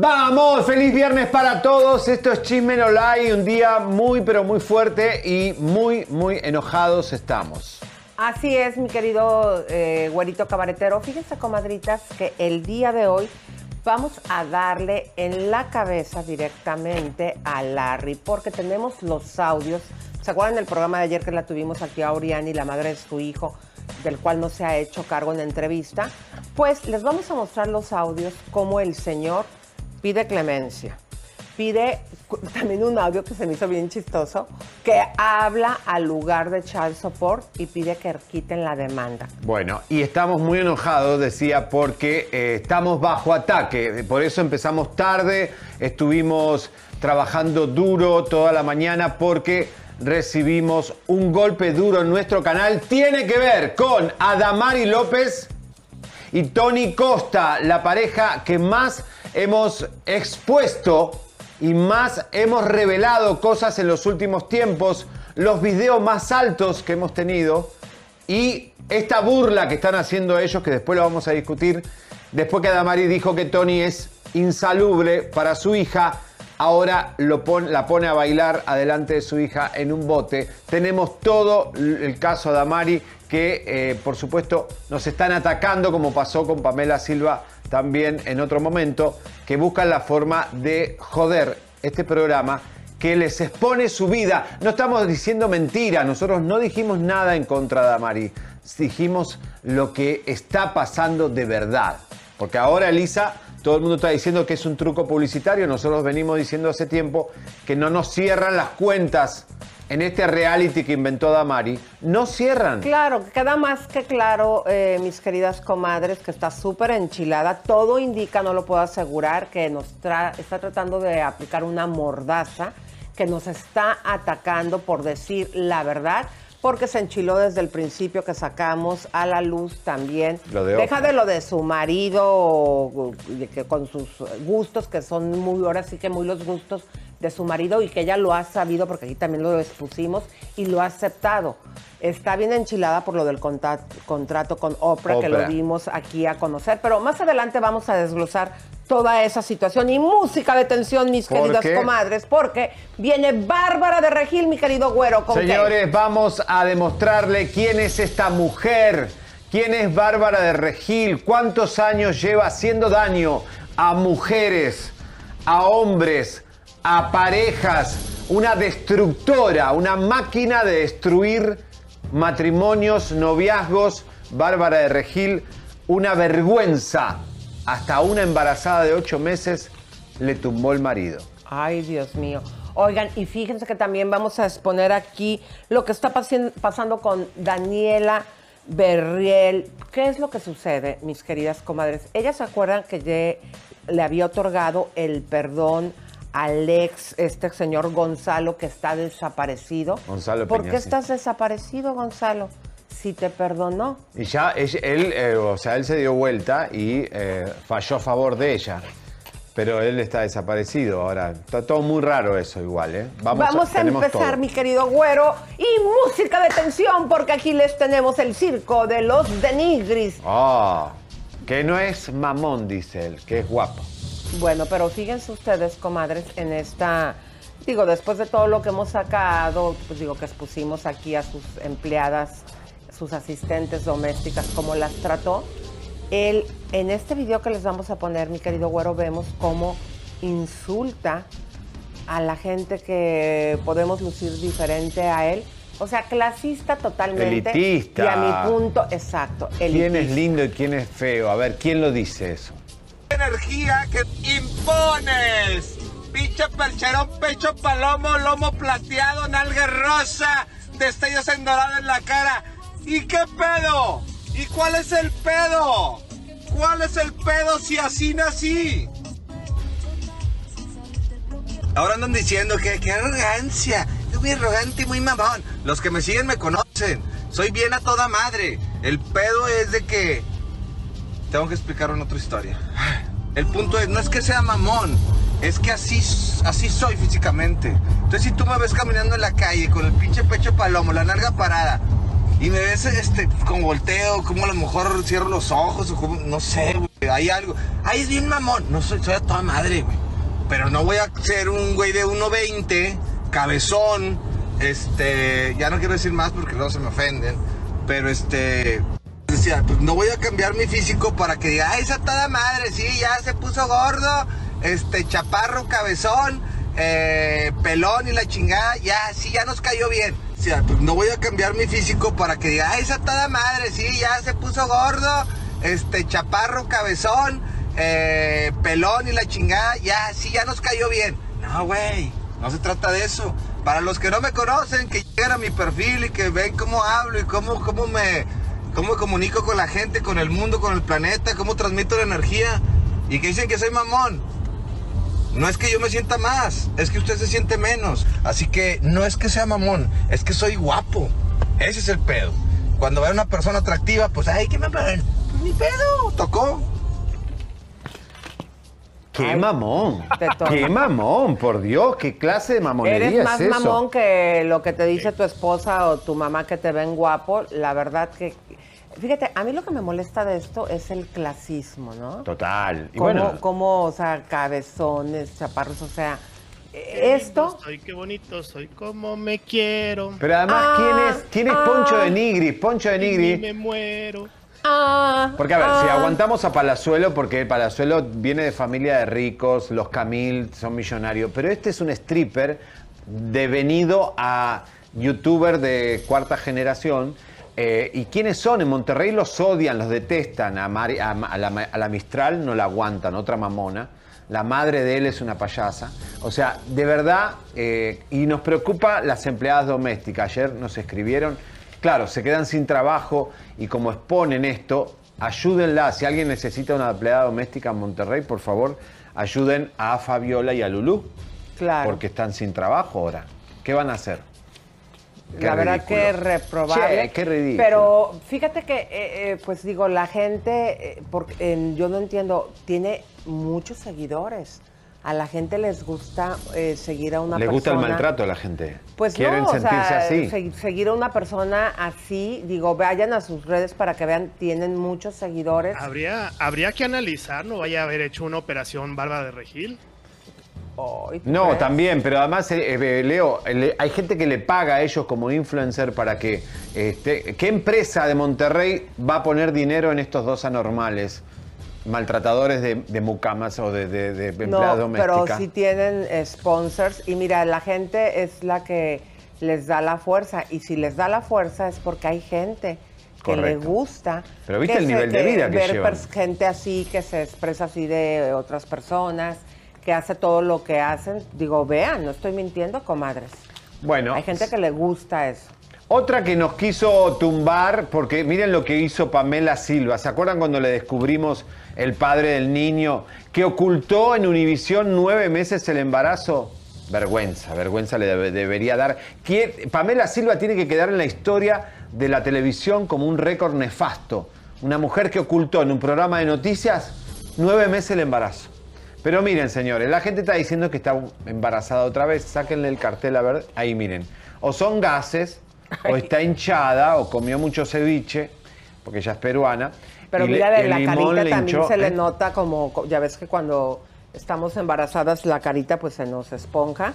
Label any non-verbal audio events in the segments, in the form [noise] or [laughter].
Vamos, feliz viernes para todos. Esto es Chisme No un día muy pero muy fuerte y muy muy enojados estamos. Así es, mi querido eh, güerito cabaretero. Fíjense, comadritas, que el día de hoy vamos a darle en la cabeza directamente a Larry, porque tenemos los audios. ¿Se acuerdan del programa de ayer que la tuvimos aquí a Oriani, la madre de su hijo, del cual no se ha hecho cargo en la entrevista? Pues les vamos a mostrar los audios como el señor pide clemencia. Pide también un audio que se me hizo bien chistoso, que habla al lugar de child support y pide que quiten la demanda. Bueno, y estamos muy enojados, decía, porque eh, estamos bajo ataque. Por eso empezamos tarde, estuvimos trabajando duro toda la mañana porque recibimos un golpe duro en nuestro canal. Tiene que ver con Adamari López y Tony Costa, la pareja que más hemos expuesto y más hemos revelado cosas en los últimos tiempos, los videos más altos que hemos tenido y esta burla que están haciendo ellos, que después lo vamos a discutir, después que Adamari dijo que Tony es insalubre para su hija, ahora lo la pone a bailar adelante de su hija en un bote. Tenemos todo el caso Adamari que, eh, por supuesto, nos están atacando, como pasó con Pamela Silva también en otro momento, que buscan la forma de joder este programa que les expone su vida. No estamos diciendo mentira, nosotros no dijimos nada en contra de Amari, dijimos lo que está pasando de verdad. Porque ahora, Elisa, todo el mundo está diciendo que es un truco publicitario, nosotros venimos diciendo hace tiempo que no nos cierran las cuentas en este reality que inventó Damari, no cierran. Claro, queda más que claro, eh, mis queridas comadres, que está súper enchilada. Todo indica, no lo puedo asegurar, que nos tra- está tratando de aplicar una mordaza que nos está atacando por decir la verdad, porque se enchiló desde el principio que sacamos a la luz también. Lo de Deja de lo de su marido, que con sus gustos, que son muy, ahora sí que muy los gustos de su marido y que ella lo ha sabido, porque aquí también lo expusimos, y lo ha aceptado. Está bien enchilada por lo del contrato con Oprah, que lo dimos aquí a conocer, pero más adelante vamos a desglosar toda esa situación y música de tensión, mis ¿Por queridas qué? comadres, porque viene Bárbara de Regil, mi querido güero. ¿con qué? Señores, vamos a demostrarle quién es esta mujer, quién es Bárbara de Regil, cuántos años lleva haciendo daño a mujeres, a hombres, a parejas, una destructora, una máquina de destruir matrimonios, noviazgos. Bárbara de Regil, una vergüenza. Hasta una embarazada de ocho meses le tumbó el marido. Ay, Dios mío. Oigan, y fíjense que también vamos a exponer aquí lo que está pasen- pasando con Daniela Berriel. ¿Qué es lo que sucede, mis queridas comadres? Ellas se acuerdan que ye- le había otorgado el perdón al ex, este señor Gonzalo, que está desaparecido. Gonzalo ¿Por qué sí. estás desaparecido, Gonzalo? Si te perdonó. Y ya ella- él, eh, o sea, él se dio vuelta y eh, falló a favor de ella. Pero él está desaparecido ahora. Está todo muy raro eso igual, ¿eh? Vamos, a, tenemos empezar, todo. mi querido güero, y música de tensión, porque aquí les tenemos el circo de los denigris. Ah, que no es mamón, dice él, que es guapo. Bueno, pero fíjense ustedes, comadres, en esta, digo, después de todo lo que hemos sacado, pues digo que expusimos aquí a sus empleadas, sus asistentes domésticas, cómo las trató. Él, en este video que les vamos a poner, mi querido güero, vemos cómo insulta a la gente que podemos lucir diferente a él. O sea, clasista totalmente. Elitista. Y a mi punto, exacto. ¿Quién es elitista. lindo y quién es feo? A ver, ¿quién lo dice eso? Energía que impones. Pinche percherón, pecho palomo, lomo plateado, nalga rosa, destellos en dorado en la cara. ¿Y qué pedo? ¿Y cuál es el pedo? ¿Cuál es el pedo si así nací? Ahora andan diciendo que qué arrogancia. Yo muy arrogante y muy mamón. Los que me siguen me conocen. Soy bien a toda madre. El pedo es de que tengo que explicar una otra historia. El punto es, no es que sea mamón, es que así, así soy físicamente. Entonces si tú me ves caminando en la calle con el pinche pecho palomo, la narga parada, y me ves este, con volteo, como a lo mejor cierro los ojos, o como, no sé, güey, hay algo. Ay, es bien mamón. No soy, soy a toda madre, güey. Pero no voy a ser un güey de 1.20, cabezón, este, ya no quiero decir más porque luego se me ofenden, pero este, no voy a cambiar mi físico para que diga, ay, esa toda madre, sí, ya se puso gordo, este, chaparro, cabezón, eh, pelón y la chingada, ya, sí, ya nos cayó bien. No voy a cambiar mi físico para que diga, ay, esa toda madre, sí, ya se puso gordo, este, chaparro, cabezón, eh, pelón y la chingada, ya, sí, ya nos cayó bien. No, güey, no se trata de eso. Para los que no me conocen, que lleguen a mi perfil y que ven cómo hablo y cómo, cómo me, cómo me comunico con la gente, con el mundo, con el planeta, cómo transmito la energía y que dicen que soy mamón. No es que yo me sienta más, es que usted se siente menos. Así que no es que sea mamón, es que soy guapo. Ese es el pedo. Cuando ve a una persona atractiva, pues, ay, qué. Pues ni pedo, tocó. ¡Qué Ay, mamón! ¡Qué mamón! Por Dios, ¿qué clase de mamonería Eres más es eso? mamón que lo que te dice tu esposa o tu mamá que te ven guapo. La verdad que. Fíjate, a mí lo que me molesta de esto es el clasismo, ¿no? Total. Y Como, bueno, como, o sea, cabezones, chaparros, o sea, Qué esto. lindo Soy qué bonito, soy como me quiero. pero además, Ah, ¿quién es, quién es ah. Poncho de Nigris? Poncho de y Nigris. me muero. Ah, Porque, a ver, si ah. aguantamos a Palazuelo, porque Palazuelo viene de familia de ricos, los Camil son millonarios, pero este es un stripper devenido a youtuber de cuarta generación. eh, ¿Y quiénes son? En Monterrey los odian, los detestan. A, Mari- a- a la, a la Mistral no la aguantan, otra mamona. La madre de él es una payasa. O sea, de verdad, eh, y nos preocupa las empleadas domésticas. Ayer nos escribieron, claro, se quedan sin trabajo y como exponen esto, ayúdenla. Si alguien necesita una empleada doméstica en Monterrey, por favor, ayuden a Fabiola y a Lulú. Claro. Porque están sin trabajo ahora. ¿Qué van a hacer? Qué la verdad ridículo. que es reprobable. Che, qué ridículo. Pero fíjate que, eh, eh, pues digo, la gente, eh, porque, yo no entiendo, tiene muchos seguidores. A la gente les gusta eh, seguir a una Les persona. gusta el maltrato a la gente. Pues Quieren no, o sentirse sea, así. se- seguir a una persona así, digo, vayan a sus redes para que vean, tienen muchos seguidores. Habría, habría que analizar, no vaya a haber hecho una operación barba de regil. Ay, ¿tú No, crees? también, pero además, eh, eh, Leo, le- hay gente que le paga a ellos como influencer para que... Este, ¿Qué empresa de Monterrey va a poner dinero en estos dos anormales? Maltratadores de, de mucamas o de, de, de empleadas No, pero sí tienen eh, sponsors y mira, la gente es la que les da la fuerza y si les da la fuerza es porque hay gente que le gusta. Pero ¿viste el se- nivel de vida que ver llevan? gente así que se expresa así de otras personas, que hace todo lo que hacen. Digo, vean, no estoy mintiendo, comadres. Bueno, Hay gente que le gusta eso. Otra que nos quiso tumbar, porque miren lo que hizo Pamela Silva. ¿Se acuerdan cuando le descubrimos el padre del niño que ocultó en Univisión nueve meses el embarazo? Vergüenza, vergüenza le debe- debería dar. ¿Quién- Pamela Silva tiene que quedar en la historia de la televisión como un récord nefasto. Una mujer que ocultó en un programa de noticias nueve meses el embarazo. Pero miren, señores, la gente está diciendo que está embarazada otra vez. Sáquenle el cartel a ver. Ahí miren. O son gases, o está hinchada, o comió mucho ceviche, porque ella es peruana. Pero y le- mira, de la carita también hinchó, se le ¿eh? nota como, ya ves que cuando estamos embarazadas la carita pues se nos esponja,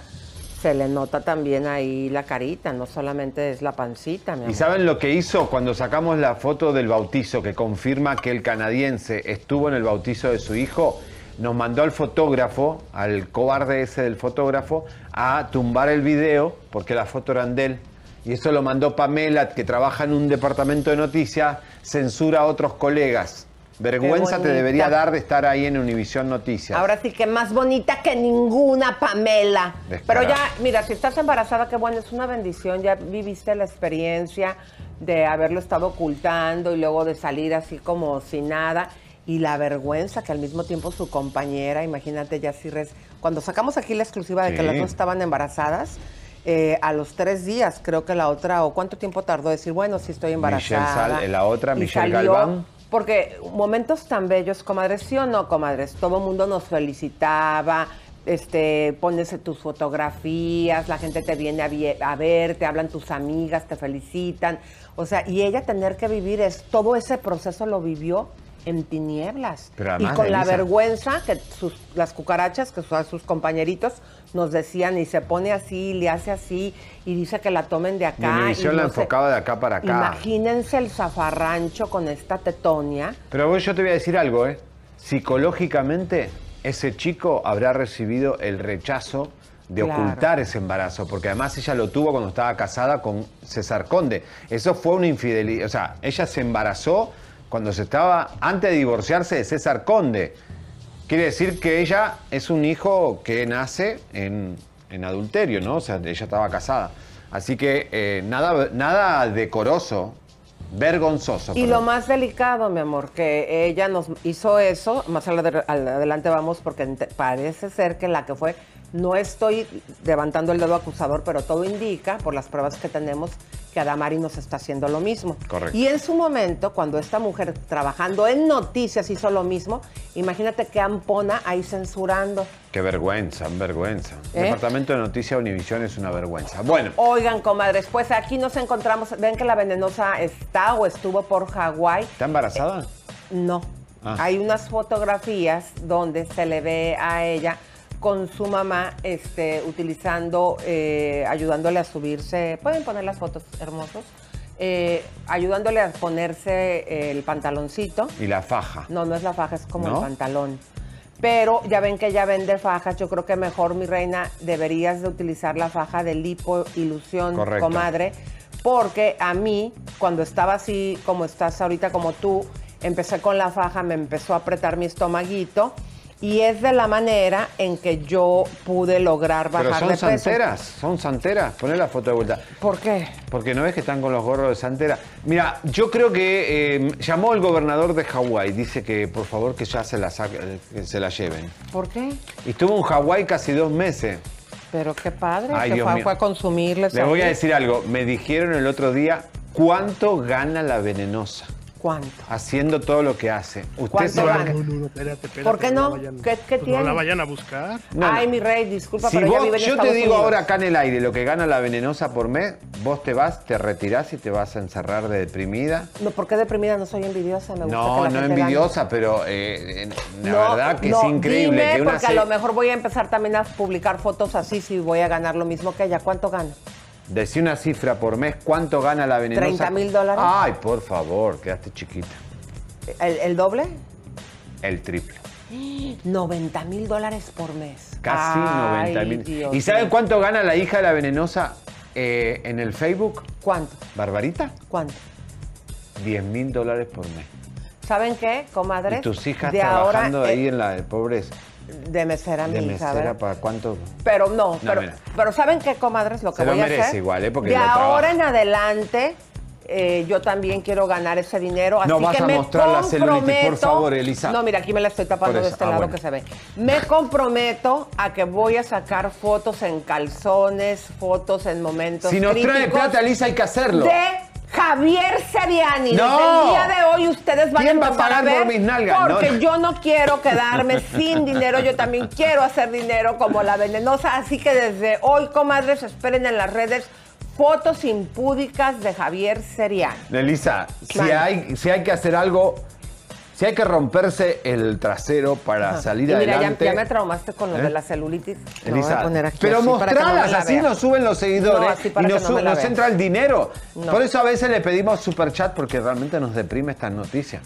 se le nota también ahí la carita, no solamente es la pancita, mi ¿Y amor. saben lo que hizo cuando sacamos la foto del bautizo que confirma que el canadiense estuvo en el bautizo de su hijo? Nos mandó al fotógrafo, al cobarde ese del fotógrafo, a tumbar el video porque la foto eran de él. Y eso lo mandó Pamela, que trabaja en un departamento de noticias, censura a otros colegas. Vergüenza te debería dar de estar ahí en Univisión Noticias. Ahora sí que más bonita que ninguna Pamela. Descarada. Pero ya, mira, si estás embarazada, qué bueno, es una bendición. Ya viviste la experiencia de haberlo estado ocultando y luego de salir así como sin nada. Y la vergüenza que al mismo tiempo su compañera, imagínate, Yacirres, cuando sacamos aquí la exclusiva de que las dos estaban embarazadas, eh, a los tres días creo que la otra, o cuánto tiempo tardó decir, bueno, sí estoy embarazada. Sal- la otra, Michelle salió- Galván. porque momentos tan bellos, comadres, sí o no, comadres, todo el mundo nos felicitaba, este, pones tus fotografías, la gente te viene a, a ver, te hablan tus amigas, te felicitan. O sea, y ella tener que vivir es, todo ese proceso lo vivió en tinieblas. Pero y con la vergüenza que sus, las cucarachas, que son sus compañeritos, nos decían y se pone así, le hace así y dice que la tomen de acá. Y la no sé- enfocaba de acá para acá. Imagínense el zafarrancho con esta tetonia. Pero vos, yo te voy a decir algo, ¿eh? Psicológicamente, ese chico habrá recibido el rechazo de Claro. ocultar ese embarazo, porque además ella lo tuvo cuando estaba casada con César Conde. Eso fue una infidelidad, o sea, ella se embarazó cuando se estaba, antes de divorciarse de César Conde. Quiere decir que ella es un hijo que nace en, en adulterio, ¿no? O sea, ella estaba casada. Así que eh, nada, nada decoroso, vergonzoso. Y perdón. lo más delicado, mi amor, que ella nos hizo eso, más adelante vamos, porque parece ser que la que fue, no estoy levantando el dedo acusador, pero todo indica, por las pruebas que tenemos, que Adamari nos está haciendo lo mismo. Correcto. Y en su momento, cuando esta mujer trabajando en noticias hizo lo mismo, imagínate qué ampona ahí censurando. Qué vergüenza, vergüenza. ¿Eh? Departamento de Noticias Univisión es una vergüenza. Bueno, Oigan, comadres, pues aquí nos encontramos, ven que la venenosa está o estuvo por Hawái. ¿está embarazada? No. Ah. Hay unas fotografías donde se le ve a ella con su mamá este, utilizando, eh, ayudándole a subirse. Pueden poner las fotos hermosos. Eh, ayudándole a ponerse el pantaloncito. Y la faja. No, no es la faja, es como ¿No? el pantalón. Pero ya ven que ella vende fajas. Yo creo que mejor, mi reina, deberías de utilizar la faja de lipo ilusión, Correcto. comadre. Porque a mí, cuando estaba así, como estás ahorita, como tú, empecé con la faja, me empezó a apretar mi estomaguito. Y es de la manera en que yo pude lograr bajar Pero son de peso. santeras, son santeras. Poné la foto de vuelta. ¿Por qué? Porque no ves que están con los gorros de santera. Mira, yo creo que eh, llamó el gobernador de Hawái. Dice que por favor que ya se la, saque- eh, que se la lleven. ¿Por qué? Y estuvo en Hawái casi dos meses. Pero qué padre, Ay, que Dios fue, mío. fue a consumirles. Les voy a decir algo. Me dijeron el otro día cuánto gana la venenosa ¿Cuánto? haciendo todo lo que hace. Usted ¿Cuánto se va-? No, no, no, espérate, espérate. ¿Por qué no? la vayan- ¿Qué- qué pues tiene? No la vayan a buscar. No, Ay, no. mi rey, disculpa, Si pero ella vos- vive en yo te digo Unidos. ahora acá en el aire lo que gana la venenosa por mes, vos te vas, te retirás y te vas a encerrar de deprimida. No, porque deprimida no soy envidiosa, me gusta que No, la no gente gane. envidiosa, pero eh, eh, la No, verdad que no, es increíble Dime, que una porque a lo mejor voy a empezar también a publicar fotos así si voy a ganar lo mismo que ella. ¿Cuánto gana? Decí una cifra por mes, ¿cuánto gana la venenosa? 30,000 dólares. Ay, por favor, quedaste chiquita. ¿El, el doble? El triple. 90 mil dólares por mes. Casi Ay, 90 mil. ¿Y saben cuánto gana la hija de la venenosa eh, en el Facebook? ¿Cuánto? ¿Barbarita? ¿Cuánto? 10 mil dólares por mes. ¿Saben qué, comadres? Y tus hijas de trabajando ahora, ahí eh, en la de pobres De mesera, de mi hija, mesera. ¿para cuánto? Pero no, pero, mira. pero ¿saben qué, comadres? Lo que Se lo voy a merece hacer. igual, ¿eh? Porque de lo ahora en adelante, eh, yo también quiero ganar ese dinero. Así No vas que a me mostrar la celulitis, por favor, Elisa. No, mira, aquí me la estoy tapando de este ah, lado bueno. que se ve. Me comprometo a que voy a sacar fotos en calzones, fotos en momentos Si nos trae plata, Elisa, hay que hacerlo. De Javier Seriani. No. Desde el día de hoy ustedes van ¿Quién a va a empezar pagar ver por mis nalgas? Porque No. yo no quiero quedarme sin dinero. Yo también quiero hacer dinero como la venenosa. Así que desde hoy, comadres, esperen en las redes fotos impúdicas de Javier Seriani. Elisa, si hay, si hay que hacer algo, si hay que romperse el trasero para salir y mira, ya, adelante. ya me traumaste con lo ¿Eh? de la celulitis. Elisa, a poner aquí pero así no mostralas, la así nos suben los seguidores No, y nos, no nos entra el dinero. Por eso a veces le pedimos super chat porque realmente nos deprime estas noticias.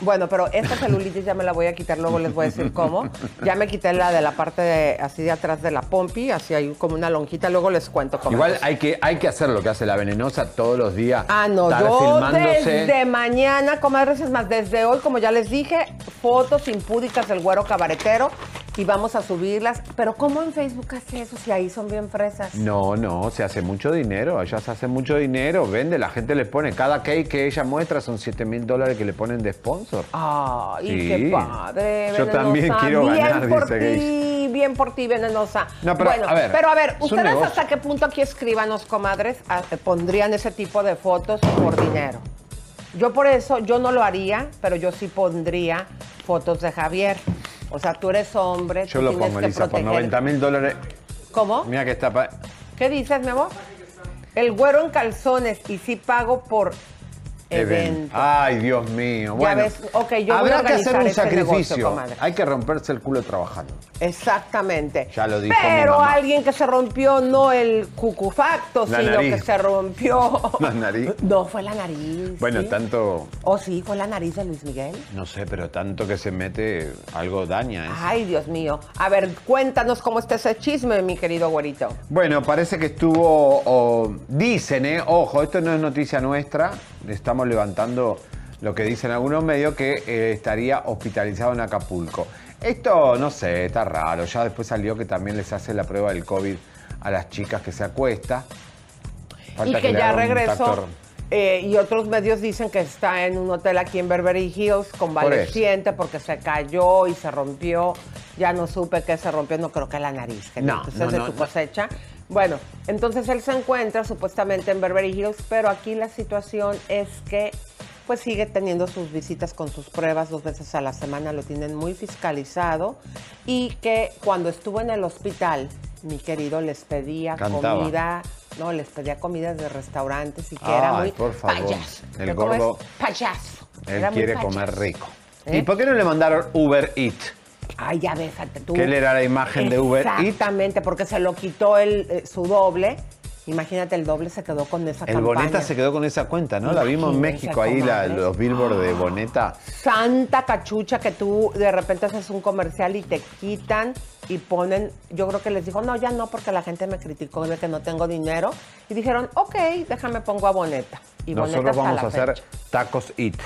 Bueno, pero esta celulitis ya me la voy a quitar, luego les voy a decir cómo. Ya me quité la de la parte de, así de atrás de la pompi, así hay como una lonjita, luego les cuento cómo. Igual es. hay que, hay que hacer lo que hace la venenosa todos los días. Ah, no, estar yo filmándose. desde mañana, comadres, es más, desde hoy, como ya les dije, fotos impúdicas del güero cabaretero y vamos a subirlas. Pero ¿cómo en Facebook hace eso si ahí son bien fresas? No, no, se hace mucho dinero, ella se hace mucho dinero, vende, la gente le pone, cada cake que ella muestra son 7 mil dólares que le ponen de sponsor. Ay, Sí. qué padre, Yo también quiero bien ganar, por dice ti, bien por ti, venenosa. No, pero, bueno, a ver, pero a ver, ¿ustedes hasta qué punto aquí escríbanos, comadres, a- eh, pondrían ese tipo de fotos por dinero? Yo por eso, yo no lo haría, pero yo sí pondría fotos de Javier. O sea, tú eres hombre, Yo tú lo pongo, Elisa, por proteger. 90 mil dólares. ¿Cómo? Mira que está... pa- ¿Qué dices, mi amor? El güero en calzones y sí pago por evento. Ay, Dios mío. Ya Bueno, ves, yo voy a habrá que hacer un negocio, sacrificio. Hay que romperse el culo trabajando. Exactamente. Ya lo dijo Pero mi mamá. alguien que se rompió no el cucufacto, La sino nariz. que se rompió. [laughs] La nariz. No, fue la nariz. Bueno, ¿sí? tanto, ¿O sí? ¿Fue la nariz de Luis Miguel? no sé, pero tanto que se mete, algo daña. ¿eh? Ay, Dios mío. A ver, cuéntanos cómo está ese chisme, mi querido güerito. Bueno, parece que estuvo, dicen, ¿eh? ojo, esto no es noticia nuestra, estamos levantando lo que dicen algunos medios, que eh, estaría hospitalizado en Acapulco. Esto, no sé, está raro, ya después salió que también les hace la prueba del COVID a las chicas que se acuesta. Falta y que, ya regresó. eh, y otros medios dicen que está en un hotel aquí en Beverly Hills convaleciente porque se cayó y se rompió. Ya no supe qué se rompió, no creo que la nariz, que No, entonces no, es de no, tu no. cosecha. Bueno, entonces él se encuentra supuestamente en Beverly Hills, pero aquí la situación es que pues sigue teniendo sus visitas con sus pruebas dos veces a la semana, lo tienen muy fiscalizado y que cuando estuvo en el hospital, mi querido, les pedía Cantaba. comida, no, les pedía comida de restaurantes y que era muy por favor, payaso. el gordo, Payaso. Él Era quiere payaso. comer rico. ¿Eh? ¿Y por qué no le mandaron Uber Eat? Ay, ya déjate tú. Que él era la imagen de Uber Eats. Exactamente, porque se lo quitó el, eh, su doble. Imagínate, el doble se quedó con esa El campaña. Boneta se quedó con esa cuenta, ¿no? La vimos en México, ahí la- los billboards de Boneta. Santa cachucha que tú de repente haces un comercial y te quitan y ponen, yo creo que les dijo, no, ya no, porque la gente me criticó de que no tengo dinero. Y dijeron, ok, déjame pongo a Boneta. Y Nosotros vamos a hacer fecha. tacos Eat.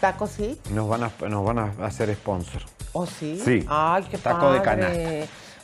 ¿Tacos sí? Nos van a, nos van a hacer sponsor. ¿O sí? Sí. Ay, qué Taco de canasta.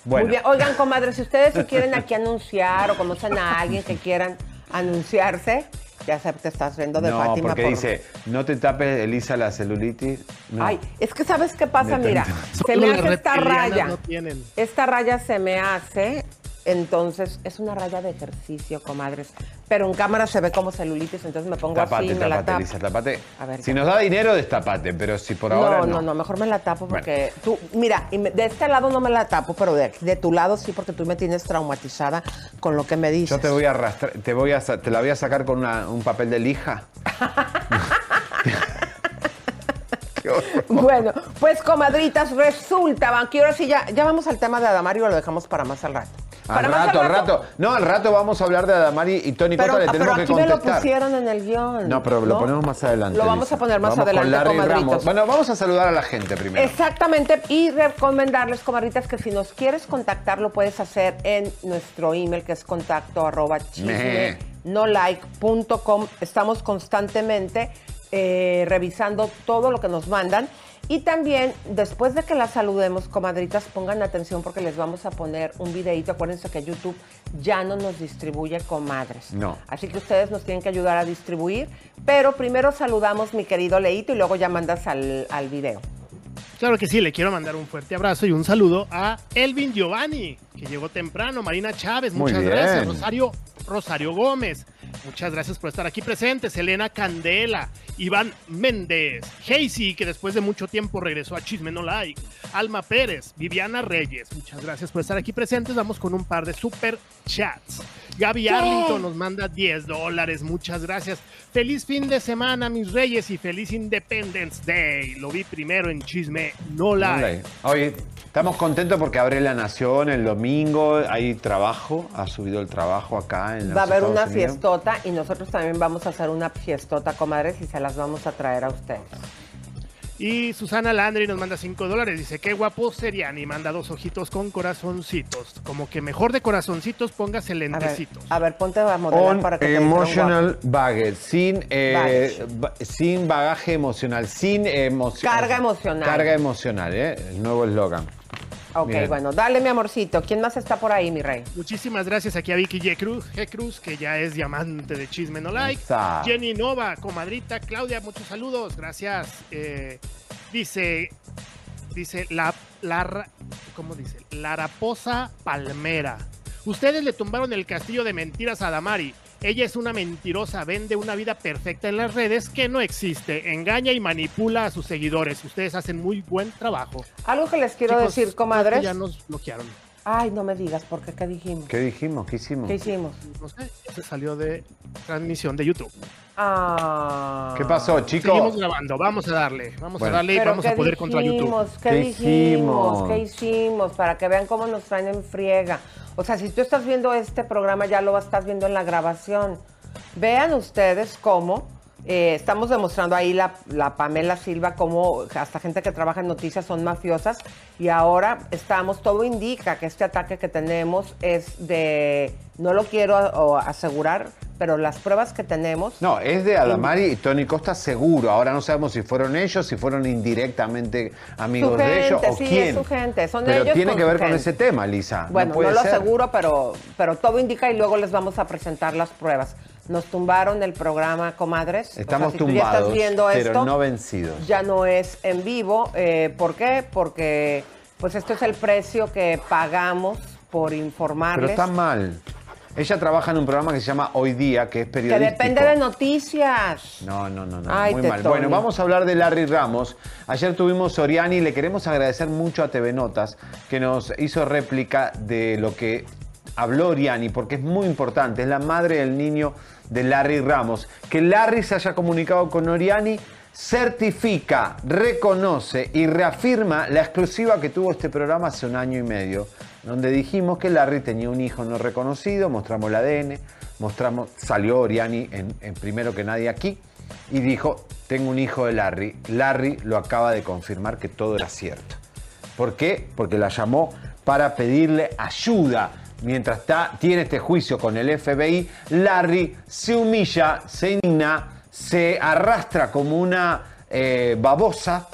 Bueno. Muy bien. Oigan, comadres, si ustedes se quieren aquí anunciar o conocen a alguien que quieran anunciarse, ya sé, te estás viendo de no, Fátima. porque por- dice, no te tapes, Elisa, la celulitis. No. Ay, es que ¿sabes qué pasa? Mira, se me hace esta raya. no tienen. Esta raya se me hace, entonces, es una raya de ejercicio, comadres. Pero en cámara se ve como celulitis, entonces me pongo Tapate, así, me la tapate, tapo. Elisa, tapate. A ver, si nos da dinero, destapate, pero si por ahora no, no. no, no, mejor me la tapo porque tú, mira, y me- de este lado no me la tapo, pero de, de tu lado sí, porque tú me tienes traumatizada con lo que me dices. Yo te voy a arrastrar, te voy a, te la voy a sacar con una- un papel de lija. [laughs] [laughs] Bueno, pues comadritas, resulta, van, que ahora sí ya, ya vamos al tema de Adamario, lo dejamos para más al rato. Al para más rato, al rato. No, al rato vamos a hablar de Adamari y Tony Pero, Cota, le pero tenemos que aquí me lo contestar. pusieron en el guion. No, pero lo ponemos más adelante. Lo vamos a poner más Vamos adelante. Ramos. Bueno, vamos a saludar a la gente primero. Exactamente, y recomendarles, comadritas, que si nos quieres contactar, lo puedes hacer en nuestro email, que es contacto arroba chisme no like.com. Estamos constantemente eh, revisando todo lo que nos mandan. Y también, después de que las saludemos, comadritas, pongan atención porque les vamos a poner un videito. Acuérdense que YouTube ya no nos distribuye comadres. No. Así que ustedes nos tienen que ayudar a distribuir. Pero primero saludamos, mi querido Leito, y luego ya mandas al, al video. Claro que sí, le quiero mandar un fuerte abrazo y un saludo a Elvin Giovanni, que llegó temprano, Marina Chávez, Muy muchas bien. gracias, Rosario, Rosario Gómez, muchas gracias por estar aquí presentes, Elena Candela, Iván Méndez, Casey, que después de mucho tiempo regresó a Chisme No Like, Alma Pérez, Viviana Reyes, muchas gracias por estar aquí presentes, vamos con un par de super chats. Gaby Arlington nos manda 10 dólares, muchas gracias. Feliz fin de semana, mis reyes, y feliz Independence Day. Lo vi primero en Chisme No Like. Oye, estamos contentos porque abre la Nación el domingo, hay trabajo, ha subido el trabajo acá en los Va a haber Estados una Unidos. fiestota y nosotros también vamos a hacer una fiestota, comadres, y se las vamos a traer a ustedes. Y Susana Landry nos manda 5 dólares. Dice, qué guapo serían. Y manda dos ojitos con corazoncitos. Como que mejor de corazoncitos póngase A ver, lentecitos. a ver, ponte a modelar On para que te emotional baggage, sin, eh, Baggage. ba- sin bagaje emocional, sin emoción. Carga emocional. Carga emocional, ¿eh? El nuevo eslogan. Ok, Bien. bueno, dale mi amorcito. ¿Quién más está por ahí, mi rey? Muchísimas gracias aquí a Vicky G. Cruz, G. Cruz, que ya es diamante de Chisme No Like. Esa. Jenny Nova, comadrita. Claudia, muchos saludos. Gracias. Eh, dice, dice la, la, ¿cómo dice? La raposa palmera. Ustedes le tumbaron el castillo de mentiras a Damari. Ella es una mentirosa, vende una vida perfecta en las redes que no existe, engaña y manipula a sus seguidores. Ustedes hacen muy buen trabajo. Algo que les quiero Chicos, decir, comadres. Ya nos bloquearon. Ay, no me digas, ¿por qué? ¿Qué dijimos? ¿Qué dijimos? ¿Qué hicimos? ¿Qué hicimos? No sé, se salió de transmisión de YouTube. Ah. ¿Qué pasó, chicos? Seguimos grabando, vamos a darle, vamos Bueno. a darle y ¿Pero vamos a qué poder contra YouTube. dijimos? ¿Qué, ¿Qué dijimos? hicimos? ¿Qué hicimos? Para que vean cómo nos traen en friega. O sea, si tú estás viendo este programa, ya lo estás viendo en la grabación. Vean ustedes cómo eh, estamos demostrando ahí la, la Pamela Silva, cómo hasta gente que trabaja en noticias son mafiosas. Y ahora estamos, todo indica que este ataque que tenemos es de, no lo quiero o, asegurar, pero las pruebas que tenemos No, es de Adamari y Tony Costa seguro. Ahora no sabemos si fueron ellos, si fueron indirectamente amigos Su de ellos o sí, quién. es su gente, son Pero ellos tiene que ver con ese tema, Lisa. Bueno, no, puede lo ser. aseguro, pero, pero todo indica y luego les vamos a presentar las pruebas. Nos tumbaron el programa, comadres. O Estamos sea, si tú ya tumbados, estás viendo pero esto, no vencidos. ya no es en vivo. Eh, ¿Por qué? Porque pues esto es el precio que pagamos por Pero informarles. está mal. Ella trabaja en un programa que se llama Hoy Día, que es que periodístico. depende de noticias. No, no, no, no. Ay, muy mal. Bueno, vamos a hablar de Larry Ramos. Ayer tuvimos Soriani y le queremos agradecer mucho a TV Notas que nos hizo réplica de lo que habló Oriani, porque es muy importante. Es la madre del niño de Larry Ramos. Que Larry se haya comunicado con Oriani certifica, reconoce y reafirma la exclusiva que tuvo este programa hace un año y medio, donde dijimos que Larry tenía un hijo no reconocido, mostramos el ADN, mostramos, salió Oriani en, primero que nadie aquí y dijo, tengo un hijo de Larry. Larry lo acaba de confirmar que todo era cierto. ¿Por qué? Porque la llamó para pedirle ayuda. Mientras está, tiene este juicio con el FBI, Larry se humilla, se indigna, se arrastra como una eh, babosa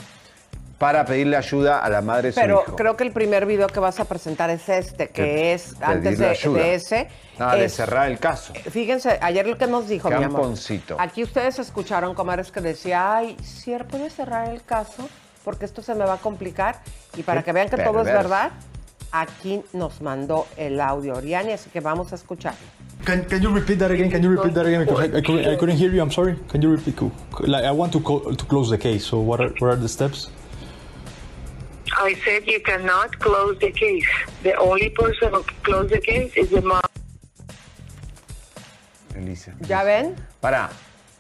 para pedirle ayuda a la madre de su Pero hijo. creo que el primer video que vas a presentar es este, que Que es antes de, ayuda. de ese. Ah, de es- cerrar el caso. Fíjense, ayer lo que nos dijo mi amor. Camponcito. Aquí ustedes escucharon, comadres, que decía, ay, ¿cierto puede cerrar el caso? Porque esto se me va a complicar. Y para Qué que vean que todo es perverso. verdad, aquí nos mandó el audio Oriani, así que vamos a escuchar. Can, can you repeat that again? Can you repeat that again? Because I, I, couldn't, I couldn't hear you. I'm sorry. Can you repeat? Cool. Like I want to co- to close the case. So what are what are the steps? I said you cannot close the case. The only person who can close the case is the mom. Elisa. ¿Ya ven? Para,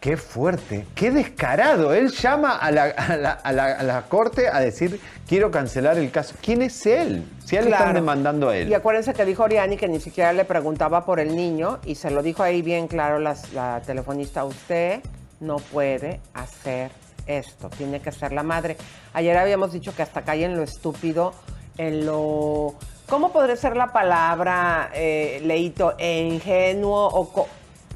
qué fuerte, qué descarado. Él llama a la, a la- a la- a la corte a decir, quiero cancelar el caso. ¿Quién es él? Si a él le están demandando a él. Y acuérdense que dijo Oriani que ni siquiera le preguntaba por el niño y se lo dijo ahí bien claro las- la, telefonista, usted no puede hacer esto, tiene que ser la madre. Ayer habíamos dicho que hasta cae en lo estúpido, en lo... ¿Cómo podría ser la palabra, eh, Leito? ¿Ingenuo o co-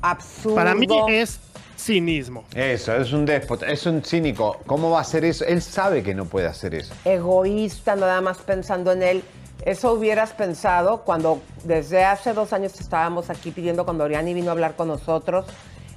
absurdo? Para mí es cinismo. Eso, es un déspota, es un cínico. ¿Cómo va a hacer eso? Él sabe que no puede hacer eso. egoísta, nada más pensando en él. Eso hubieras pensado cuando desde hace dos años estábamos aquí pidiendo cuando Oriani vino a hablar con nosotros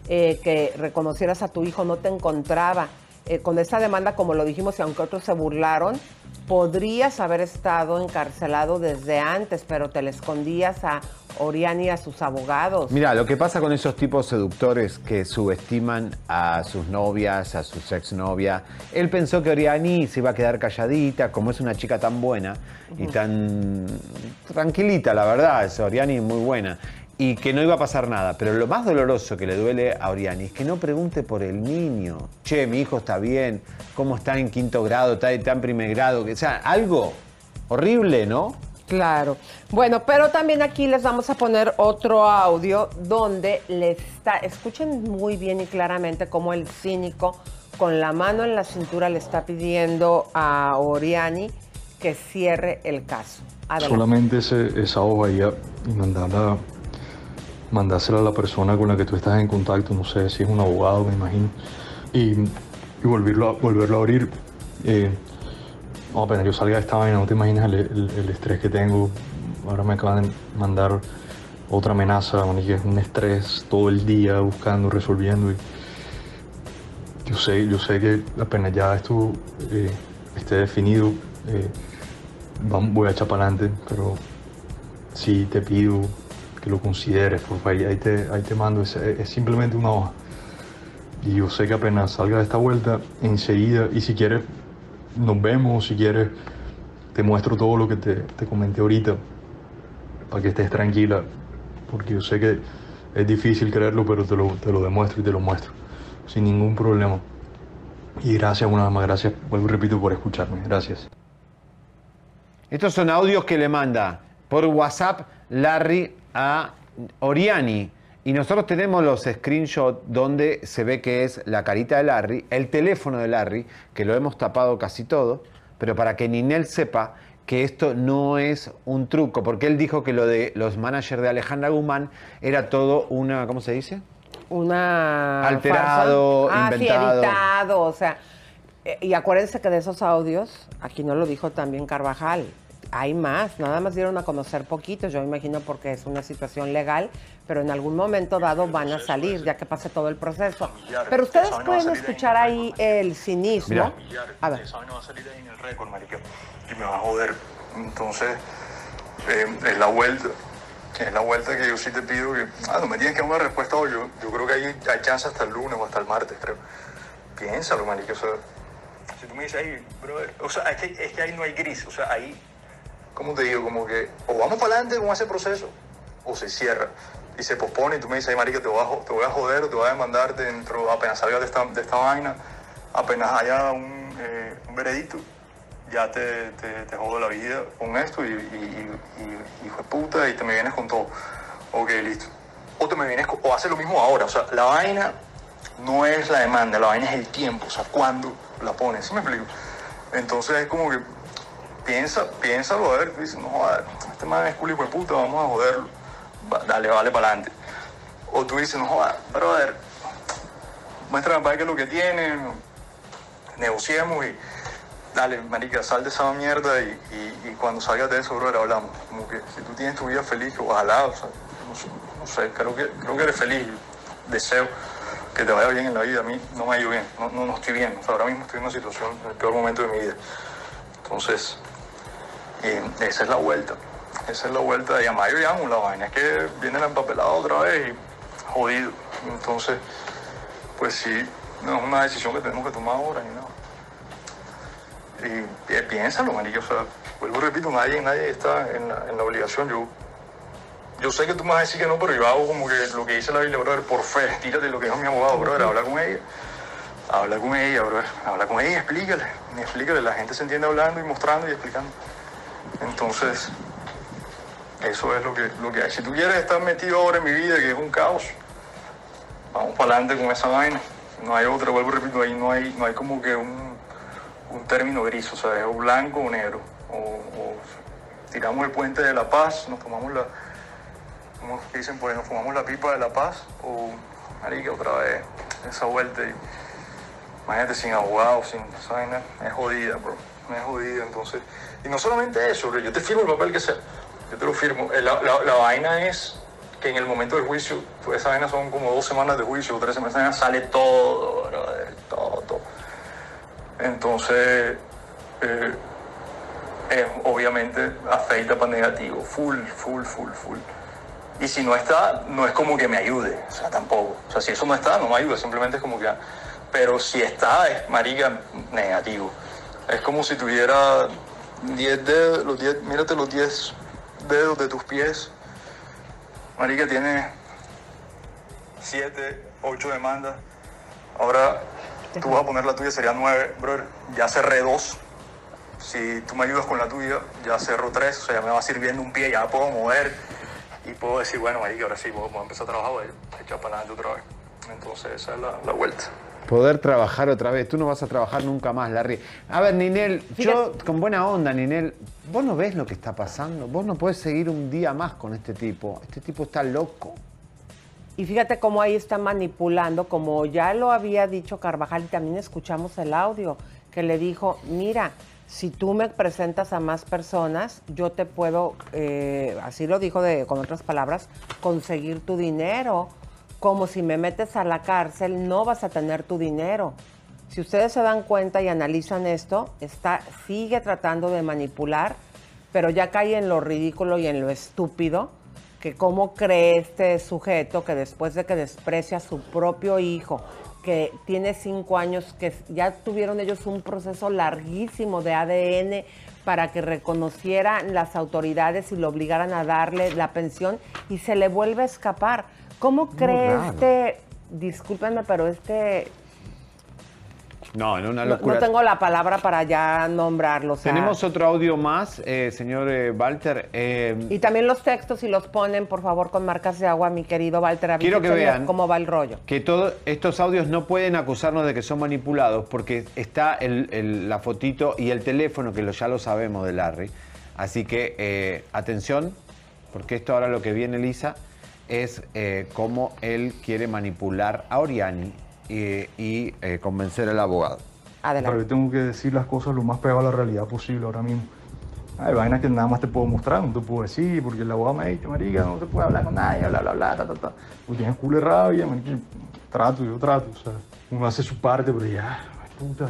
eh, que reconocieras a tu hijo, no te encontraba. Eh, con esta demanda, como lo dijimos, y aunque otros se burlaron, podrías haber estado encarcelado desde antes, pero te le escondías a Oriani y a sus abogados. Mira, lo que pasa con esos tipos seductores que subestiman a sus novias, a sus exnovias, él pensó que Oriani se iba a quedar calladita, como es una chica tan buena y tan tranquilita, la verdad, es Oriani muy buena, y que no iba a pasar nada. Pero lo más doloroso que le duele a Oriani es que no pregunte por el niño. Che, mi hijo está bien, cómo está en quinto grado, está, está en primer grado, que o sea, algo horrible, ¿no? Claro. Bueno, pero también aquí les vamos a poner otro audio donde le está, escuchen muy bien y claramente cómo el cínico con la mano en la cintura le está pidiendo a Oriani que cierre el caso. Adelante. Solamente ese- esa hoja ya- y mandarla, mandársela a la persona con la que tú estás en contacto, no sé si es un abogado, me imagino, y, y volverlo, a, volverlo a abrir. Eh, no, apenas yo salga de esta vaina, no te imaginas el, estrés que tengo. Ahora me acaban de mandar otra amenaza, que es un estrés todo el día buscando, resolviendo. Y yo sé, yo sé que apenas ya esto eh, esté definido, eh, voy a echar para adelante, pero sí te pido que lo consideres, por favor, y ahí te, ahí te mando, es, es simplemente una hoja. Y yo sé que apenas salga de esta vuelta, enseguida, y si quieres, nos vemos, si quieres, te muestro todo lo que te, te comenté ahorita. para que estés tranquila, porque yo sé que es difícil creerlo, pero te lo, te lo demuestro y te lo muestro, sin ningún problema. Y gracias una vez más, gracias, vuelvo y repito, por escucharme, gracias. Estos son audios que le manda por WhatsApp Larry a Oriani. Y nosotros tenemos los screenshots donde se ve que es la carita de Larry, el teléfono de Larry, que lo hemos tapado casi todo, pero para que Ninel sepa que esto no es un truco, porque él dijo que lo de los managers de Alejandra Guzmán era todo una, ¿cómo se dice? Una Alterado. Ah, sí, inventado. editado, o sea. eh, Y acuérdense que de esos audios, aquí no lo dijo también Carvajal, hay más, nada más dieron a conocer poquitos, yo me imagino porque es una situación legal, pero en algún momento dado van a salir, ya que pase todo el proceso. Pero ustedes pueden escuchar ahí el cinismo. A ver. Vaina va a salir ahí en el récord. Y me va a joder. Entonces, eh, es la vuelta. Es la vuelta que yo sí te pido que... Ah, no me tienes que dar una respuesta hoy. Yo, yo creo que hay, hay chance hasta el lunes o hasta el martes, creo. Piénsalo, marica. O sea, si tú me dices ahí, brother... O sea, es que, es que ahí no hay gris. O sea, ahí... ¿Cómo te digo? Como que o vamos para adelante con ese proceso o se cierra y se pospone y tú me dices, ay, marica, te voy a, te voy a joder te voy a demandar dentro, apenas salgas de esta, de esta vaina, apenas haya un, eh, un veredicto, ya te, te, jodo la vida con esto y, y, hijo de puta y te me vienes con todo. Ok, listo. O te me vienes con- o hace lo mismo ahora, o sea, la vaina no es la demanda, la vaina es el tiempo, o sea, cuándo la pones, ¿sí me explico? Entonces es como que piensa, piénsalo, a ver, tú dices, no, joder, este man es culo de puta, vamos a joderlo, Va- dale, vale para adelante. O tú dices, no joder, brother, muéstrame para qué es lo que tiene, negociemos y dale, marica, sal de esa mierda y, y- y cuando salgas de eso, brother, hablamos. Como que si tú tienes tu vida feliz, que ojalá, o sea, no sé, no sé, creo, que, creo que eres feliz, deseo que te vaya bien en la vida. A mí no me ha ido bien, no, no, no estoy bien, o sea, ahora mismo estoy en una situación, en el peor momento de mi vida. Entonces, eh, esa es la vuelta. Esa es la vuelta de Amayo y Amo. La vaina es que viene la empapelada otra vez y jodido. Entonces, pues sí, no es una decisión que tenemos que tomar ahora ni nada. Y pi- piénsalo, marico. O sea, vuelvo y repito, nadie, nadie está en la, en la obligación. Yo, yo sé que tú me vas a decir que no, pero yo hago como que lo que dice la Biblia, brother, por fe. Tírate lo que dijo mi abogado, brother, habla con ella. Habla con ella, brother. Habla con ella y explícale. Y explícale. La gente se entiende hablando y mostrando y explicando. Entonces, eso es lo que, lo que hay. Si tú quieres estar metido ahora en mi vida, que es un caos, vamos para adelante con esa vaina. No hay otra, vuelvo repito, ahí no hay, no hay como que un, un término gris, o sea, es o blanco o negro. O, tiramos el puente de la paz, nos tomamos la, como dicen por ahí, nos fumamos la pipa de la paz, o marica, otra vez esa vuelta y imagínate sin abogado, sin vaina, es jodida, bro, es jodida, entonces, y no solamente eso, yo te firmo el papel que sea, yo te lo firmo, Eh, la, la- vaina es que en el momento del juicio, pues esa vaina son como dos semanas de juicio, tres semanas, sale todo, brother, todo, todo. Entonces, eh, obviamente afecta para negativo, full, full, full, full. Y si no está, no es como que me ayude, o sea, tampoco. O sea, si eso no está, no me ayuda, simplemente es como que... Pero si está, es marica negativo. Es como si tuviera 10 dedos, los 10, mírate los 10 dedos de tus pies. Marica tiene 7, 8 demandas. Ahora tú vas a poner la tuya, sería 9, brother. Ya cerré dos. Si tú me ayudas con la tuya, ya cerro tres, o sea, ya me va sirviendo un pie, ya puedo mover y puedo decir, bueno, ahí ahora sí, puedo, puedo empezar a trabajar, voy a echar para adelante otra vez. Entonces, esa es la, la vuelta. Poder trabajar otra vez. Tú no vas a trabajar nunca más, Larry. A ver, Ninel, yo con buena onda, Ninel, vos no ves lo que está pasando. Vos no podés seguir un día más con este tipo. Este tipo está loco. Y fíjate cómo ahí está manipulando, como ya lo había dicho Carvajal y también escuchamos el audio, que le dijo, mira, si tú me presentas a más personas, yo te puedo, eh, así lo dijo de, con otras palabras, conseguir tu dinero. Como si me metes a la cárcel, no vas a tener tu dinero. Si ustedes se dan cuenta y analizan esto, está, sigue tratando de manipular, pero ya cae en lo ridículo y en lo estúpido que cómo cree este sujeto que después de que desprecia a su propio hijo, que tiene cinco años, que ya tuvieron ellos un proceso larguísimo de ADN para que reconocieran las autoridades y lo obligaran a darle la pensión y se le vuelve a escapar. ¿Cómo cree raro. este, discúlpenme, pero este, No, en una no, locura. no tengo la palabra para ya nombrarlo. o sea, Tenemos otro audio más, eh, señor eh, Walter. eh, Y también los textos, si los ponen, por favor, con marcas de agua, mi querido Walter. Quiero que avísenme vean cómo va el rollo. que todos estos audios no pueden acusarnos de que son manipulados porque está el- el- la fotito y el teléfono, que lo, ya lo sabemos de Larry. Así que eh, atención, porque esto ahora lo que viene Lisa es eh, cómo él quiere manipular a Oriani eh, y eh, convencer al abogado. Pero yo Adelante. tengo que decir las cosas lo más pegado a la realidad posible ahora mismo. Hay vainas que nada más te puedo mostrar, no te puedo decir, porque el abogado me ha dicho, marica, no se puede hablar con nadie, bla, bla, bla, ta, ta, ta. Pues tienes culo de rabia, marica, y trato, yo trato, o sea, uno hace su parte, pero ya, puta.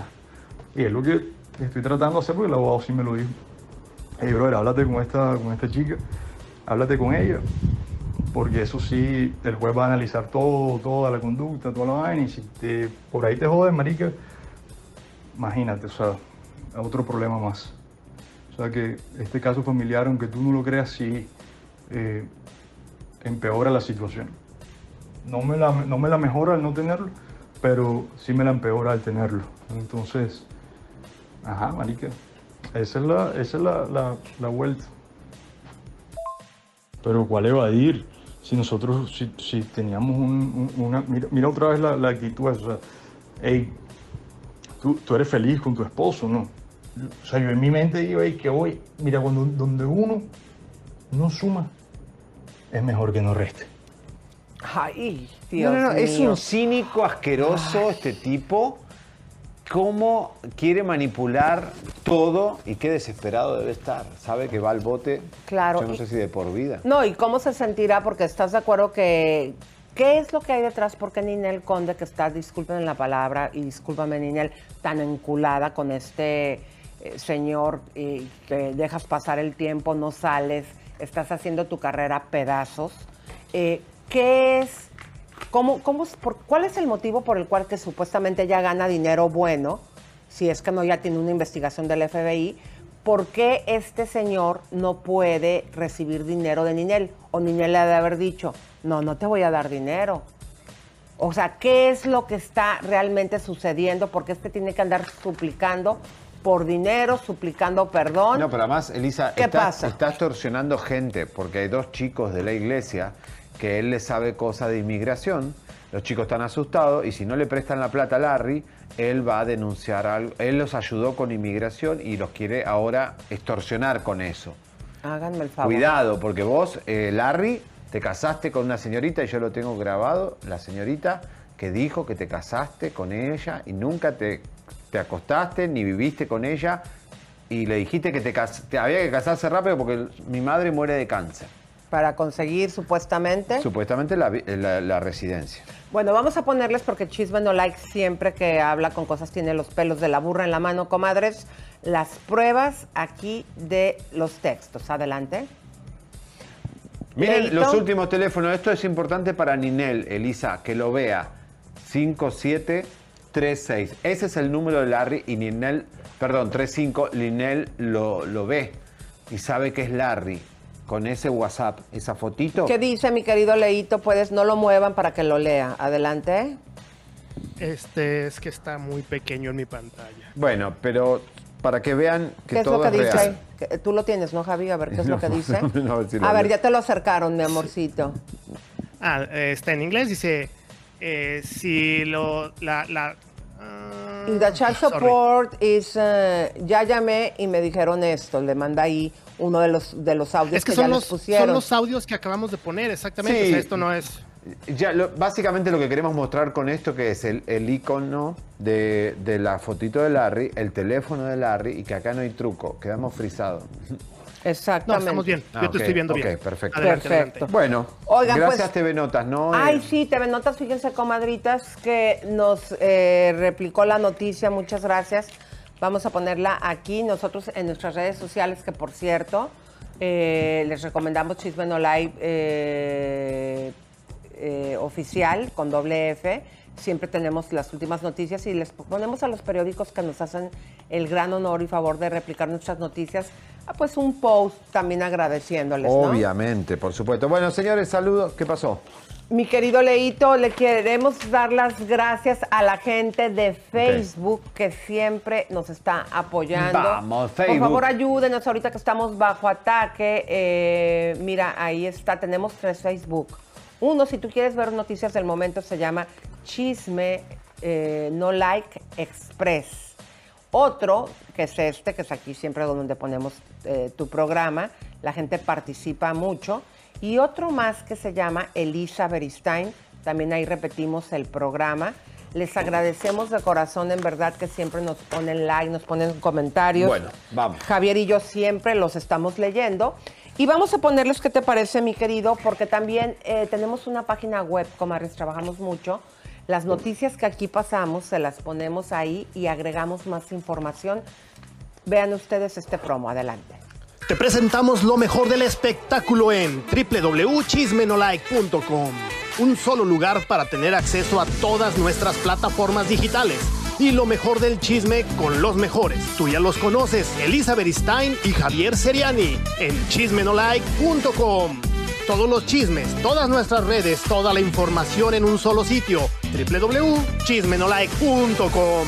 Y es lo que estoy tratando de hacer porque el abogado sí me lo dijo. Hey, brother, háblate con esta, con esta chica, háblate con ella, porque eso sí, el juez va a analizar todo, toda la conducta, toda la vaina, y si te, por ahí te jodes, marica, imagínate, o sea, otro problema más. O sea que este caso familiar, aunque tú no lo creas, sí eh, empeora la situación. No me, la, no me la mejora al no tenerlo, pero sí me la empeora al tenerlo. Entonces, ajá, marica, esa es la, esa es la, la- la vuelta. Pero ¿cuál evadir? Si nosotros, si, si teníamos un- un- una... Mira, mira otra vez la, la actitud, o sea, hey, tú, tú eres feliz con tu esposo, ¿no? O sea, yo en mi mente digo, hey, que hoy, mira, cuando, donde uno no suma, es mejor que no reste. Ay, Dios no, no, no, es un cínico asqueroso este tipo. ¿Cómo quiere manipular todo y qué desesperado debe estar? Sabe que va al bote, Claro, yo no y- sé si de por vida. No, ¿y cómo se sentirá? Porque estás de acuerdo que... ¿Qué es lo que hay detrás? Porque Ninel Conde, que está, disculpen la palabra, y discúlpame Ninel, tan enculada con este eh, señor y que dejas pasar el tiempo, no sales, estás haciendo tu carrera a pedazos. Eh, ¿Qué es? ¿Cómo, cómo, por, ¿Cuál es el motivo por el cual que supuestamente ella gana dinero bueno, si es que no ya tiene una investigación del FBI? ¿Por qué este señor no puede recibir dinero de Ninel? O Ninel le ha de haber dicho, no, no te voy a dar dinero. O sea, ¿qué es lo que está realmente sucediendo? Porque este tiene que andar suplicando por dinero, suplicando perdón. No, pero además, Elisa, ¿Qué está, pasa? está extorsionando gente porque hay dos chicos de la iglesia que él le sabe cosas de inmigración. Los chicos están asustados y si no le prestan la plata a Larry, él va a denunciar algo. Él los ayudó con inmigración y los quiere ahora extorsionar con eso. Háganme el favor. Cuidado, porque vos, eh, Larry, te casaste con una señorita y yo lo tengo grabado, la señorita que dijo que te casaste con ella y nunca te, te acostaste ni viviste con ella y le dijiste que te, te había que casarse rápido porque mi madre muere de cáncer. Para conseguir supuestamente. Supuestamente la, vi- la- la residencia. Bueno, vamos a ponerles porque Chisme no like siempre que habla con cosas tiene los pelos de la burra en la mano, comadres. Las pruebas aquí de los textos. Adelante. Miren Leito. los últimos teléfonos. Esto es importante para Ninel, Elisa, que lo vea. 5736. Ese es el número de Larry y Ninel, perdón, 35. Ninel lo, lo ve y sabe que es Larry. Con ese WhatsApp, esa fotito. ¿Qué dice mi querido Leito? Puedes, no lo muevan para que lo lea. Adelante. Este es que está muy pequeño en mi pantalla. Bueno, pero para que vean que ¿Qué es todo lo que es dice real. ahí? Que- Tú lo tienes, ¿no, Javi? A ver, ¿qué es No, lo que [laughs] dice? no, a ver si lo a ver, leo. ya te lo acercaron, mi amorcito. Ah, eh, está en inglés, dice, eh, si lo, la, la, Y the child sorry. support is, eh, ya llamé y me dijeron esto. Le manda ahí uno de los, de los audios Es que, que, ya son, les los, pusieron. son los audios que acabamos de poner, exactamente. Sí. O sea, esto no es... Ya, lo- básicamente lo que queremos mostrar con esto que es el, el icono de, de la fotito de Larry, el teléfono de Larry y que acá no hay truco, quedamos frisados. No, Exactamente. estamos bien. Ah, Yo ok, te estoy viendo ok, bien. perfecto. Adelante, Perfecto. adelante. Bueno, Oigan, gracias pues- TV Notas, ¿no? Ay, sí, TV Notas, fíjense, comadritas, que nos eh, replicó la noticia, muchas gracias. Vamos a ponerla aquí, nosotros en nuestras redes sociales, que por cierto, eh, les recomendamos Chisme No Live, eh, eh, oficial con doble F. Siempre tenemos las últimas noticias y les ponemos a los periódicos que nos hacen el gran honor y favor de replicar nuestras noticias, ah, pues un post también agradeciéndoles. ¿no? Obviamente, por supuesto. Bueno, señores, saludos. ¿Qué pasó? Mi querido Leito, le queremos dar las gracias a la gente de Facebook que siempre nos está apoyando. Vamos, Por Facebook. favor, ayúdenos ahorita que estamos bajo ataque. Eh, mira, ahí está, tenemos tres Facebook. Uno, si tú quieres ver noticias del momento, se llama Chisme eh, No Like Express. Otro, que es este, que es aquí siempre donde ponemos eh, tu programa, la gente participa mucho. Y otro más que se llama Elisa Beristain, también ahí repetimos el programa. Les agradecemos de corazón, en verdad, que siempre nos ponen like, nos ponen comentarios. Bueno, vamos. Javier y yo siempre los estamos leyendo. Y vamos a ponerles qué te parece, mi querido, porque también eh, tenemos una página web, comadres, trabajamos mucho. Las noticias que aquí pasamos se las ponemos ahí y agregamos más información. Vean ustedes este promo, adelante. Te presentamos lo mejor del espectáculo en www.chismenolike.com. Un solo lugar para tener acceso a todas nuestras plataformas digitales. Y lo mejor del chisme con los mejores. Tú ya los conoces, Elisa Beristain y Javier Seriani en chismenolike.com. Todos los chismes, todas nuestras redes, toda la información en un solo sitio. www.chismenolike.com.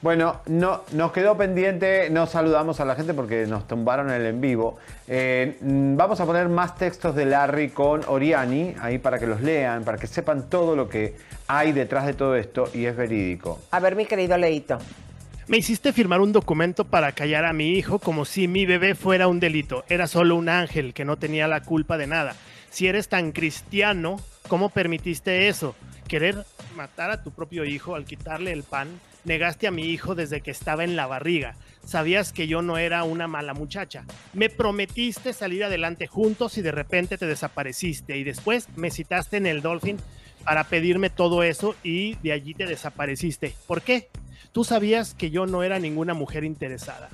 Bueno, no, nos quedó pendiente, no saludamos a la gente porque nos tumbaron el en vivo. Eh, vamos a poner más textos de Larry con Oriani, ahí para que los lean, para que sepan todo lo que hay detrás de todo esto y es verídico. A ver, mi querido Leito. Me hiciste firmar un documento para callar a mi hijo como si mi bebé fuera un delito. Era solo un ángel que no tenía la culpa de nada. Si eres tan cristiano, ¿cómo permitiste eso? Querer matar a tu propio hijo al quitarle el pan. Negaste a mi hijo desde que estaba en la barriga. Sabías que yo no era una mala muchacha. Me prometiste salir adelante juntos y de repente te desapareciste. Y después me citaste en el Dolphin para pedirme todo eso y de allí te desapareciste. ¿Por qué? Tú sabías que yo no era ninguna mujer interesada.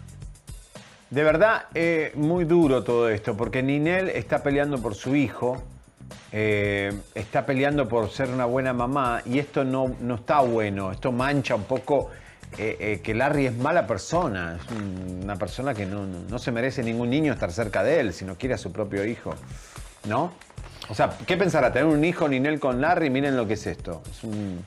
De verdad, eh, muy duro todo esto, porque Ninel está peleando por su hijo, eh, está peleando por ser una buena mamá, y esto no, no está bueno, esto mancha un poco eh, eh, que Larry es mala persona, es un- una persona que no, no- no se merece ningún niño estar cerca de él, si no quiere a su propio hijo, ¿no? O sea, ¿qué pensará? ¿Tener un hijo Ninel con Larry? Miren lo que es esto, es un,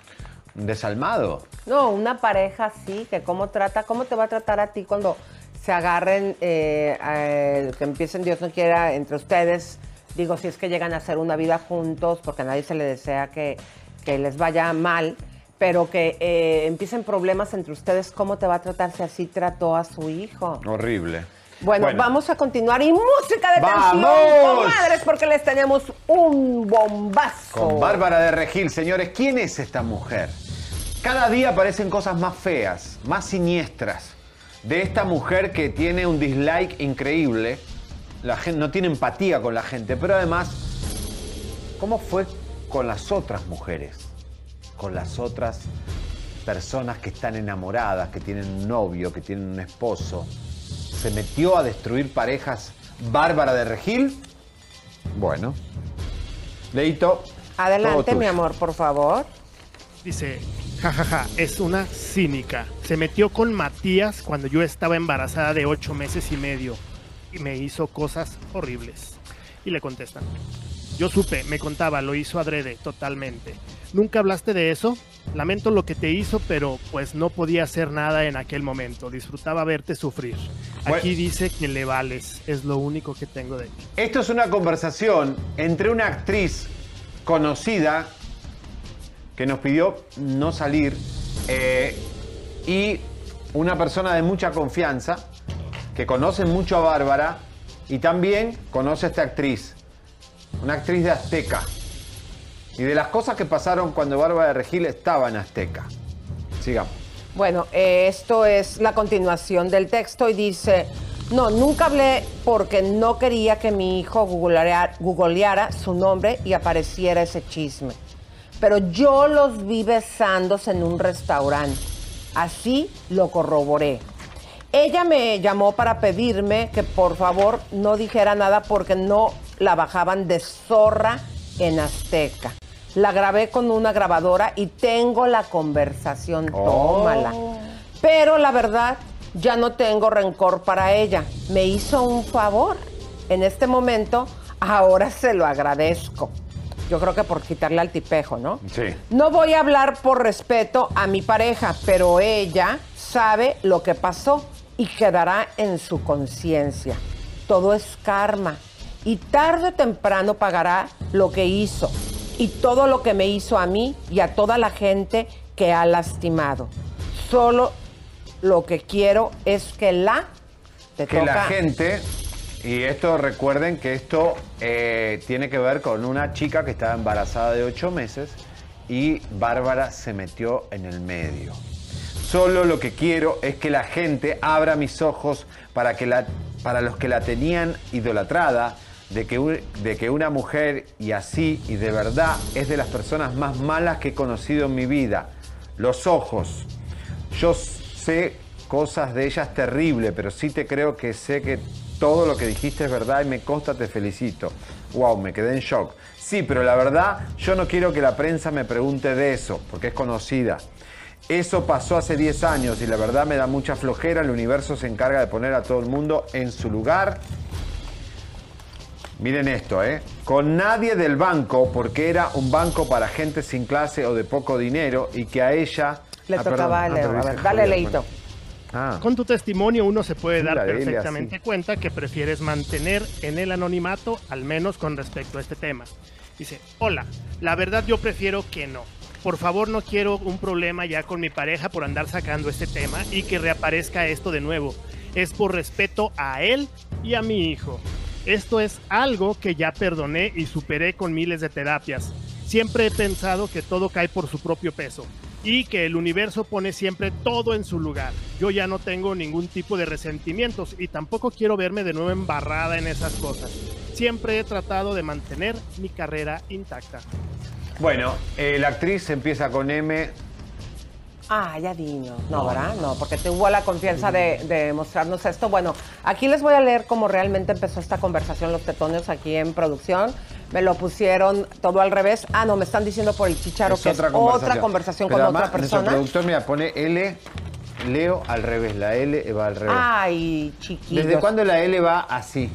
un desalmado. No, una pareja así, que cómo trata, cómo te va a tratar a ti cuando se agarren, eh, eh, que empiecen, Dios no quiera, entre ustedes, digo, si es que llegan a hacer una vida juntos, porque a nadie se le desea que, que les vaya mal, pero que eh, empiecen problemas entre ustedes, ¿cómo te va a tratar si así trató a su hijo? Horrible. Bueno, vamos a continuar y música de tensión, ¡Vamos! comadres, porque les tenemos un bombazo. Con Bárbara de Regil, señores, ¿quién es esta mujer? Cada día aparecen cosas más feas, más siniestras. De esta mujer que tiene un dislike increíble. La gente no tiene empatía con la gente, pero además, ¿cómo fue con las otras mujeres? Con las otras personas que están enamoradas, que tienen un novio, que tienen un esposo. ¿Se metió a destruir parejas Bárbara de Regil? Bueno. Leito. Adelante, mi amor, por favor. Dice, jajaja, es una cínica. Se metió con Matías cuando yo estaba embarazada de ocho meses y medio y me hizo cosas horribles. Y le contestan, yo supe, me contaba, lo hizo adrede, totalmente. ¿Nunca hablaste de eso? Lamento lo que te hizo, pero pues no podía hacer nada en aquel momento. Disfrutaba verte sufrir. Bueno. Aquí dice que le vales, es lo único que tengo de ti. Esto es una conversación entre una actriz conocida que nos pidió no salir eh, y una persona de mucha confianza que conoce mucho a Bárbara y también conoce a esta actriz, una actriz de Azteca. Y de las cosas que pasaron cuando Bárbara de Regil estaba en Azteca. Sigamos. Bueno, eh, esto es la continuación del texto y dice, no, nunca hablé porque no quería que mi hijo googleara, googleara su nombre y apareciera ese chisme. Pero yo los vi besándose en un restaurante. Así lo corroboré. Ella me llamó para pedirme que por favor no dijera nada porque no la bajaban de zorra en Azteca. La grabé con una grabadora y tengo la conversación, Oh. tómala. Pero la verdad, ya no tengo rencor para ella. Me hizo un favor. En este momento, ahora se lo agradezco. Yo creo que por quitarle al tipejo, ¿no? Sí. No voy a hablar por respeto a mi pareja, pero ella sabe lo que pasó y quedará en su conciencia. Todo es karma y tarde o temprano pagará lo que hizo y todo lo que me hizo a mí y a toda la gente que ha lastimado. Solo lo que quiero es que la te que la gente, y esto recuerden que esto eh, tiene que ver con una chica que estaba embarazada de ocho meses y Bárbara se metió en el medio. Solo lo que quiero es que la gente abra mis ojos para, que la, para los que la tenían idolatrada, de que, de que una mujer y así y de verdad es de las personas más malas que he conocido en mi vida. Los ojos. Yo sé cosas de ellas terribles, pero sí te creo que sé que todo lo que dijiste es verdad y me consta, te felicito. Wow, me quedé en shock. Sí, pero la verdad, yo no quiero que la prensa me pregunte de eso, porque es conocida. Eso pasó hace 10 años y la verdad me da mucha flojera. El universo se encarga de poner a todo el mundo en su lugar. Miren esto, ¿eh? Con nadie del banco, porque era un banco para gente sin clase o de poco dinero y que a ella... Le Ah, tocaba a perdón. Ah, A ver, dale, Leito. bueno. Ah. Con tu testimonio uno se puede Sí, dar perfectamente así. cuenta que prefieres mantener en el anonimato, al menos con respecto a este tema. Dice, hola, la verdad yo prefiero que no. Por favor no quiero un problema ya con mi pareja por andar sacando este tema y que reaparezca esto de nuevo. Es por respeto a él y a mi hijo. Esto es algo que ya perdoné y superé con miles de terapias. Siempre he pensado que todo cae por su propio peso y que el universo pone siempre todo en su lugar. Yo ya no tengo ningún tipo de resentimientos y tampoco quiero verme de nuevo embarrada en esas cosas. Siempre he tratado de mantener mi carrera intacta. Bueno, eh, la actriz empieza con M. Ah, ya vino. No, ¿verdad? No, porque tuvo la confianza de, de mostrarnos esto. Bueno, aquí les voy a leer cómo realmente empezó esta conversación los tetones aquí en producción. Me lo pusieron todo al revés. Ah, no, me están diciendo por el chicharo que es otra conversación Pero con además, otra nuestro persona. productor, mira, pone L, Leo al revés. La L va al revés. Ay, chiquillos. ¿Desde cuándo la L va así?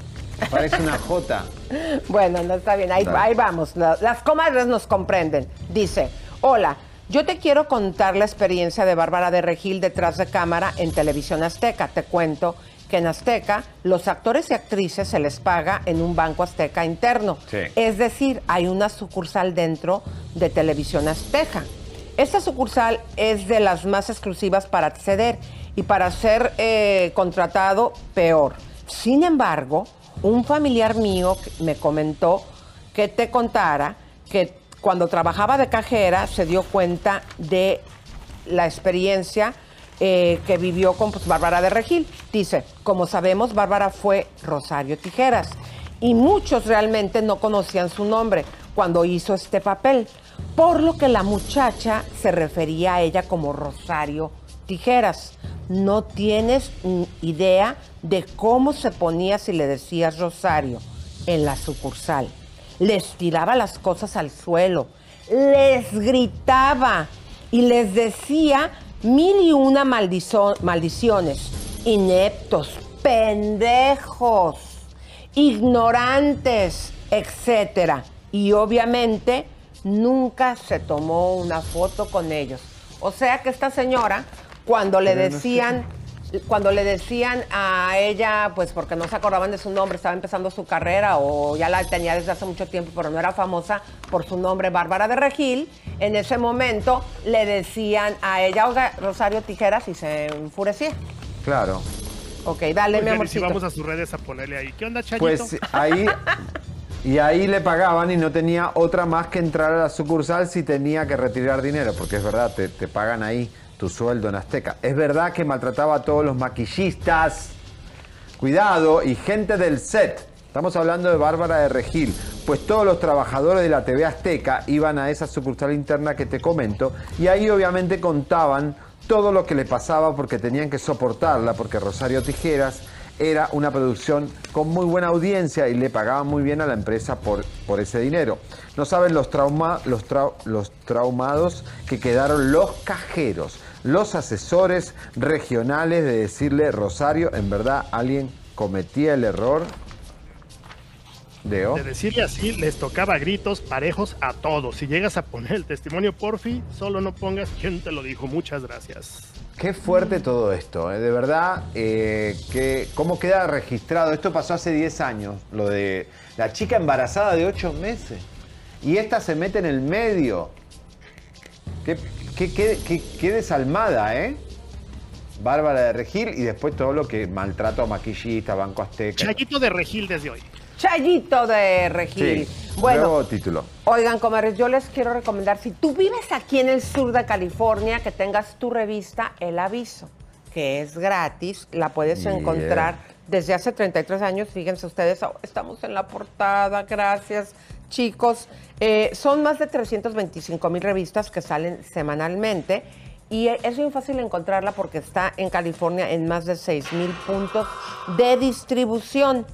Parece una J. [laughs] Bueno, no está bien, ahí, ahí vamos. La- Las comadres nos comprenden. Dice, hola, yo te quiero contar la experiencia de Bárbara de Regil detrás de cámara en Televisión Azteca. Te cuento que en Azteca los actores y actrices se les paga en un banco azteca interno. Sí. Es decir, hay una sucursal dentro de Televisión Azteca. Esta sucursal es de las más exclusivas para acceder y para ser eh, contratado peor. Sin embargo, un familiar mío me comentó que te contara que cuando trabajaba de cajera se dio cuenta de la experiencia eh, que vivió con pues, Bárbara de Regil. Dice, como sabemos, Bárbara fue Rosario Tijeras y muchos realmente no conocían su nombre cuando hizo este papel, por lo que la muchacha se refería a ella como Rosario Tijeras. No tienes idea de cómo se ponía si le decías Rosario en la sucursal. Les tiraba las cosas al suelo, les gritaba y les decía mil y una maldiciones. Ineptos, pendejos, ignorantes, etcétera. Y obviamente nunca se tomó una foto con ellos. O sea que esta señora, cuando le decían, cuando le decían a ella, pues porque no se acordaban de su nombre, estaba empezando su carrera o ya la tenía desde hace mucho tiempo, pero no era famosa por su nombre, Bárbara de Regil, en ese momento le decían a ella, Rosario Tijeras, y se enfurecía. Claro. Ok, dale, mi Oigan, y si vamos a sus redes a ponerle ahí. ¿Qué onda, Chayito? Pues ahí. Y ahí le pagaban y no tenía otra más que entrar a la sucursal si tenía que retirar dinero, porque es verdad, te, te pagan ahí tu sueldo en Azteca. Es verdad que maltrataba a todos los maquillistas, cuidado, y gente del set. Estamos hablando de Bárbara de Regil, pues todos los trabajadores de la TV Azteca iban a esa sucursal interna que te comento y ahí obviamente contaban todo lo que le pasaba porque tenían que soportarla, porque Rosario Tijeras era una producción con muy buena audiencia y le pagaban muy bien a la empresa por, por ese dinero. No saben los, trauma, los, los traumados que quedaron los cajeros, los asesores regionales de decirle, Rosario, en verdad alguien cometía el error de decirle así, les tocaba gritos parejos a todos. Si llegas a poner el testimonio porfi, solo no pongas quién te lo dijo. Muchas gracias. Qué fuerte todo esto, ¿eh? de verdad, eh, que, ¿cómo queda registrado? Esto pasó hace 10 años, lo de la chica embarazada de 8 meses. Y esta se mete en el medio. Qué, qué, desalmada, ¿eh? Bárbara de Regil y después todo lo que maltrato a maquillista, Banco Azteca. Chayito de Regil desde hoy. Chayito de Regil. bueno, nuevo título. Oigan, comadres, yo les quiero recomendar, si tú vives aquí en el sur de California, que tengas tu revista El Aviso, que es gratis, la puedes encontrar desde hace 33 años, fíjense ustedes, estamos en la portada, gracias chicos. Eh, son más de 325 mil revistas que salen semanalmente y es muy fácil encontrarla porque está en California en más de 6 mil puntos de distribución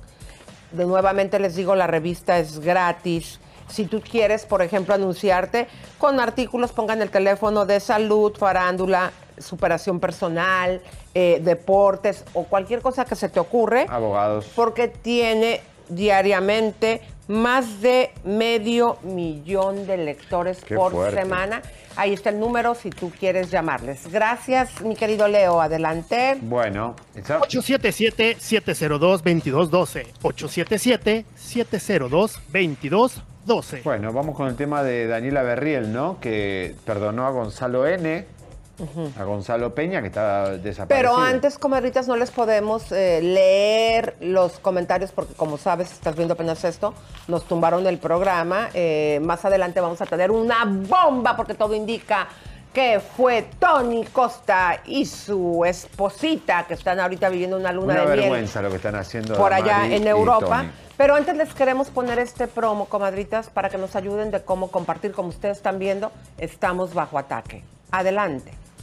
de nuevamente les digo, la revista es gratis. Si tú quieres, por ejemplo, anunciarte con artículos, pongan el teléfono de salud, farándula, superación personal, eh, deportes o cualquier cosa que se te ocurre. Abogados. Porque tiene diariamente más de medio millón de lectores por semana. Ahí está el número si tú quieres llamarles. Gracias, mi querido Leo. Adelante. Bueno, 877-702-2212. 877-702-2212. Bueno, vamos con el tema de Daniela Berriel, ¿no? Que perdonó a Gonzalo N a Gonzalo Peña, que está desaparecido. Pero antes, comadritas, no les podemos eh, leer los comentarios porque, como sabes, estás viendo apenas esto, nos tumbaron el programa. Eh, más adelante vamos a tener una bomba porque todo indica que fue Tony Costa y su esposita que están ahorita viviendo una luna de miel. vergüenza lo que están haciendo por allá en Europa. Pero antes les queremos poner este promo, comadritas, para que nos ayuden de cómo compartir. Como ustedes están viendo, estamos bajo ataque. Adelante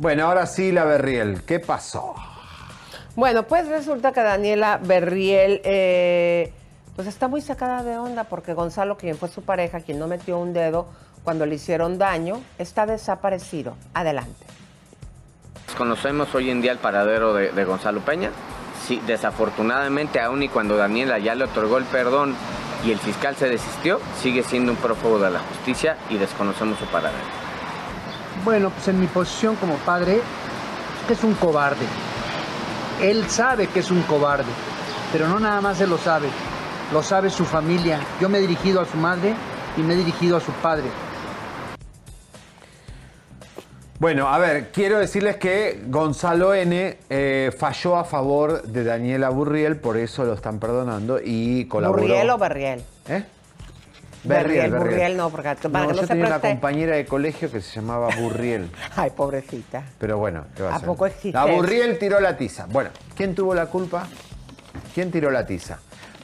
Bueno, ahora sí la Berriel, ¿qué pasó? Bueno, pues resulta que Daniela Berriel eh, pues está muy sacada de onda porque Gonzalo, quien fue su pareja, quien no metió un dedo cuando le hicieron daño, está desaparecido. Adelante. Conocemos hoy en día el paradero de, de Gonzalo Peña. Sí, desafortunadamente, aún y cuando Daniela ya le otorgó el perdón y el fiscal se desistió, sigue siendo un prófugo de la justicia y desconocemos su paradero. Bueno, pues en mi posición como padre, es un cobarde. Él sabe que es un cobarde, pero no nada más él lo sabe, lo sabe su familia. Yo me he dirigido a su madre y me he dirigido a su padre. Bueno, a ver, quiero decirles que Gonzalo N eh, falló a favor de Daniela Burriel, por eso lo están perdonando y colaboró. ¿Burriel o Berriel? ¿Eh? Berriel, Burriel no, porque para no, que no yo tenía una compañera de colegio que se llamaba Burriel. [laughs] Ay, pobrecita. Pero bueno, ¿qué va a, ¿A poco existe? La Burriel tiró la tiza. Bueno, ¿quién tuvo la culpa? ¿Quién tiró la tiza?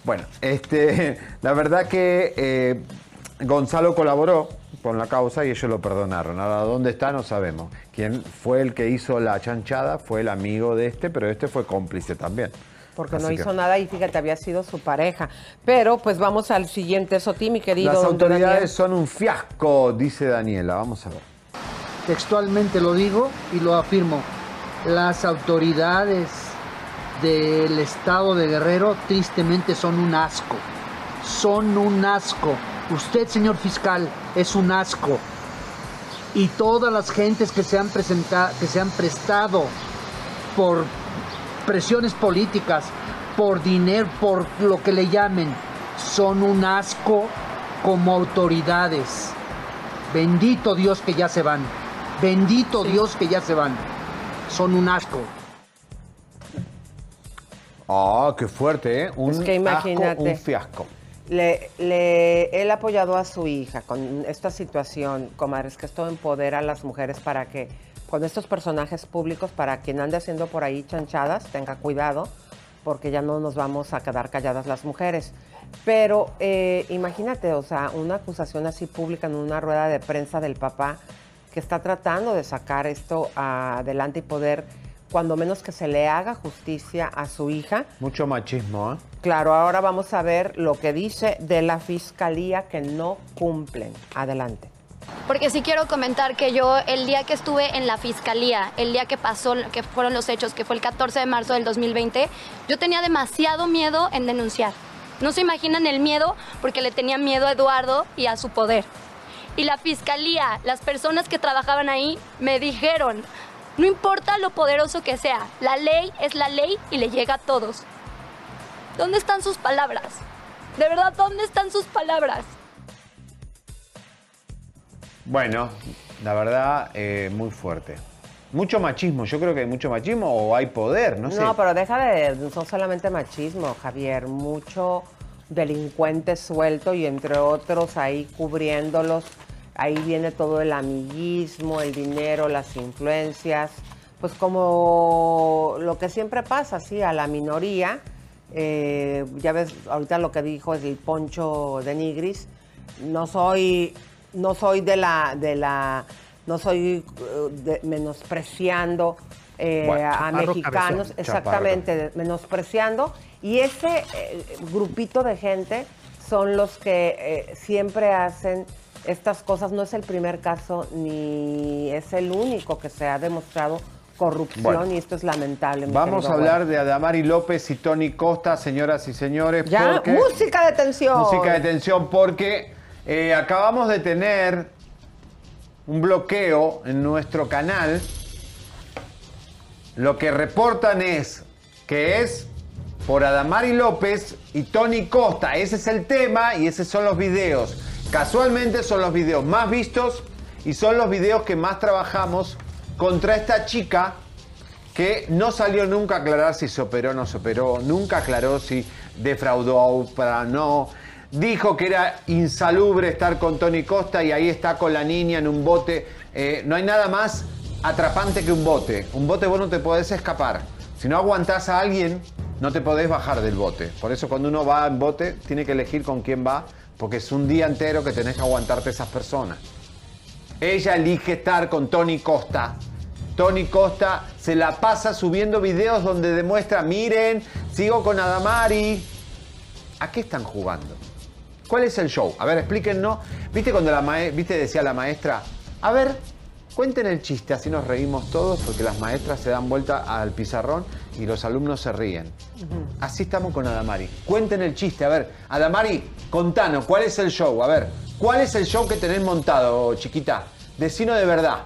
Bueno, este, [laughs] la verdad que eh, Gonzalo colaboró con la causa y ellos lo perdonaron. Ahora, ¿dónde está? No sabemos. Quién fue el que hizo la chanchada fue el amigo de este, pero este fue cómplice también. Porque no hizo nada y fíjate, había sido su pareja. Pero pues vamos al siguiente Soti, mi querido. Las autoridades son un fiasco, dice Daniela. Vamos a ver. Textualmente lo digo y lo afirmo. Las autoridades del estado de Guerrero tristemente son un asco. Son un asco. Usted, señor fiscal, es un asco. Y todas las gentes que se han presentado, que se han prestado por presiones políticas, por dinero, por lo que le llamen, son un asco como autoridades. Bendito Dios que ya se van. Bendito Dios que ya se van. Son un asco. Ah, qué fuerte, ¿eh? Un Es que imagínate. asco, un fiasco. Le, le, él ha apoyado a su hija con esta situación, comadres, que esto empodera a las mujeres para que con estos personajes públicos, para quien ande haciendo por ahí chanchadas, tenga cuidado, porque ya no nos vamos a quedar calladas las mujeres. Pero eh, imagínate, o sea, una acusación así pública en una rueda de prensa del papá que está tratando de sacar esto adelante y poder, cuando menos que se le haga justicia a su hija. Mucho machismo, ¿eh? Claro, ahora vamos a ver lo que dice de la fiscalía que no cumplen. Adelante. Porque sí quiero comentar que yo el día que estuve en la fiscalía, el día que pasó, que fueron los hechos, que fue el 14 de marzo del 2020, yo tenía demasiado miedo en denunciar. No se imaginan el miedo porque le tenía miedo a Eduardo y a su poder. Y la fiscalía, las personas que trabajaban ahí, me dijeron, no importa lo poderoso que sea, la ley es la ley y le llega a todos. ¿Dónde están sus palabras? De verdad, ¿dónde están sus palabras? Bueno, la verdad, eh, muy fuerte. Mucho machismo, yo creo que hay mucho machismo o hay poder, no sé. No, pero deja de, no solamente machismo, Javier, mucho delincuente suelto y entre otros ahí cubriéndolos. Ahí viene todo el amiguismo, el dinero, las influencias. Pues como lo que siempre pasa, sí, a la minoría. eh, ya ves, ahorita lo que dijo es el Poncho de Nigris. No soy, no soy de la, de la, no soy eh, de- menospreciando eh, Bueno, a mexicanos, cabezón. exactamente, de- menospreciando. Y ese eh, grupito de gente son los que eh, siempre hacen estas cosas. No es el primer caso ni es el único que se ha demostrado corrupción Bueno. y esto es lamentable. Vamos a hablar de Adamari López y Tony Costa, señoras y señores. Ya, porque- música de tensión. Música de tensión porque eh, acabamos de tener un bloqueo en nuestro canal. Lo que reportan es que es por Adamari López y Tony Costa. Ese es el tema y esos son los videos. Casualmente son los videos más vistos y son los videos que más trabajamos contra esta chica que no salió nunca a aclarar si se operó o no se operó, nunca aclaró si defraudó a Oprah, no. Dijo que era insalubre estar con Tony Costa y ahí está con la niña en un bote. Eh, no hay nada más atrapante que un bote. Un bote vos no te podés escapar. Si no aguantás a alguien, no te podés bajar del bote. Por eso cuando uno va en bote, tiene que elegir con quién va, porque es un día entero que tenés que aguantarte esas personas. Ella elige estar con Tony Costa. Tony Costa se la pasa subiendo videos donde demuestra, miren, sigo con Adamari. ¿A qué están jugando? ¿Cuál es el show? A ver, explíquennos. ¿Viste cuando la mae- viste decía la maestra? A ver, cuenten el chiste, así nos reímos todos, porque las maestras se dan vuelta al pizarrón y los alumnos se ríen. Así estamos con Adamari. Cuenten el chiste. A ver, Adamari, contanos, ¿cuál es el show? A ver, ¿cuál es el show que tenés montado, chiquita? Decino de verdad.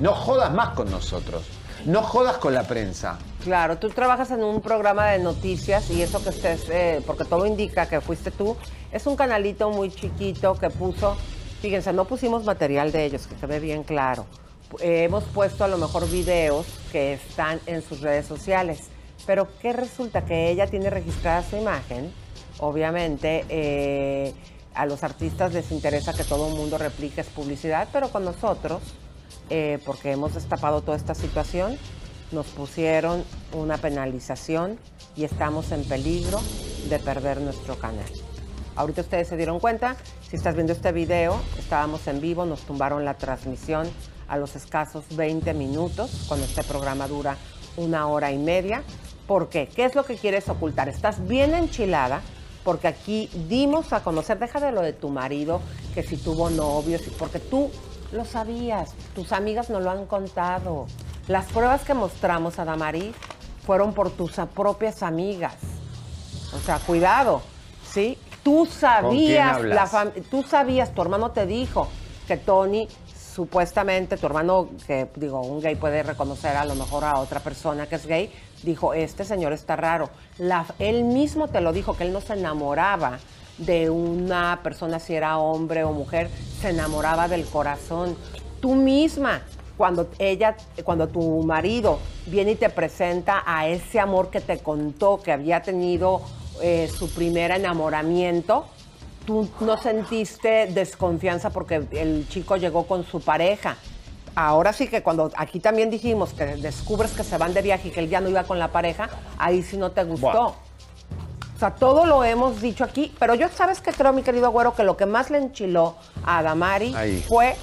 No jodas más con nosotros. No jodas con la prensa. Claro, tú trabajas en un programa de noticias y eso que estés, eh, porque todo indica que fuiste tú, es un canalito muy chiquito que puso, fíjense, no pusimos material de ellos, que quede bien claro. Eh, hemos puesto a lo mejor videos que están en sus redes sociales, pero ¿qué resulta? Que ella tiene registrada su imagen, obviamente eh, a los artistas les interesa que todo el mundo replique es publicidad, pero con nosotros, porque hemos destapado toda esta situación, nos pusieron una penalización y estamos en peligro de perder nuestro canal. Ahorita ustedes se dieron cuenta, si estás viendo este video, estábamos en vivo, nos tumbaron la transmisión a los escasos 20 minutos, cuando este programa dura una hora y media. ¿Por qué? ¿Qué es lo que quieres ocultar? Estás bien enchilada porque aquí dimos a conocer, deja de lo de tu marido, que si tuvo novios, porque tú lo sabías, tus amigas nos lo han contado. Las pruebas que mostramos a Damari fueron por tus propias amigas. O sea, cuidado, ¿sí? Tú sabías, la tú sabías, tu hermano te dijo que Tony, supuestamente, tu hermano, que digo, un gay puede reconocer a lo mejor a otra persona que es gay, dijo, este señor está raro. La- él mismo te lo dijo, que él no se enamoraba de una persona, si era hombre o mujer, se enamoraba del corazón. Tú misma cuando ella, cuando tu marido viene y te presenta a ese amor que te contó que había tenido eh, su primer enamoramiento, tú no sentiste desconfianza porque el chico llegó con su pareja. Ahora sí que cuando aquí también dijimos que descubres que se van de viaje y que él ya no iba con la pareja, ahí sí no te gustó. O sea, todo lo hemos dicho aquí, pero yo sabes que creo, mi querido güero, que lo que más le enchiló a Damari fue.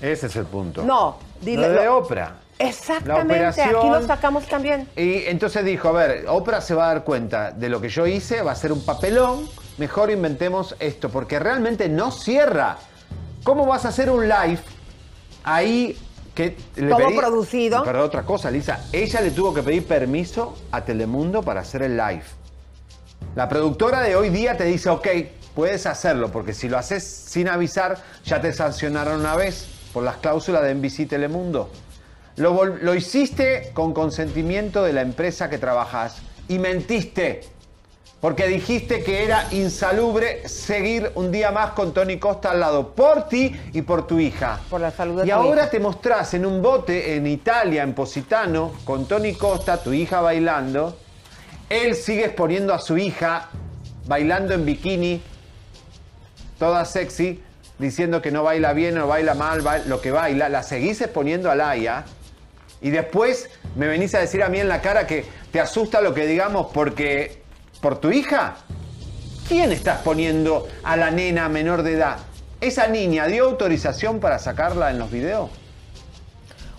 Ese es el punto. No, dile. Lo de Oprah. Exactamente, aquí lo sacamos también. Y entonces dijo, a ver, Oprah se va a dar cuenta de lo que yo hice, va a ser un papelón, mejor inventemos esto, porque realmente no cierra. ¿Cómo vas a hacer un live ahí que le Todo pedí- producido. Pero otra cosa, Lisa, ella le tuvo que pedir permiso a Telemundo para hacer el live. La productora de hoy día te dice, ok, puedes hacerlo, porque si lo haces sin avisar, ya te sancionaron una vez por las cláusulas de NBC Telemundo. Lo, lo hiciste con consentimiento de la empresa que trabajas y mentiste, porque dijiste que era insalubre seguir un día más con Tony Costa al lado, por ti y por tu hija. Por la salud de Y tu ahora hija. te mostrás en un bote en Italia, en Positano, con Tony Costa, tu hija bailando. Él sigue exponiendo a su hija bailando en bikini, toda sexy, diciendo que no baila bien, no baila mal, lo que baila. La seguís exponiendo a Laia. Y después me venís a decir a mí en la cara que te asusta lo que digamos porque por tu hija. ¿Quién está exponiendo a la nena menor de edad? ¿Esa niña dio autorización para sacarla en los videos?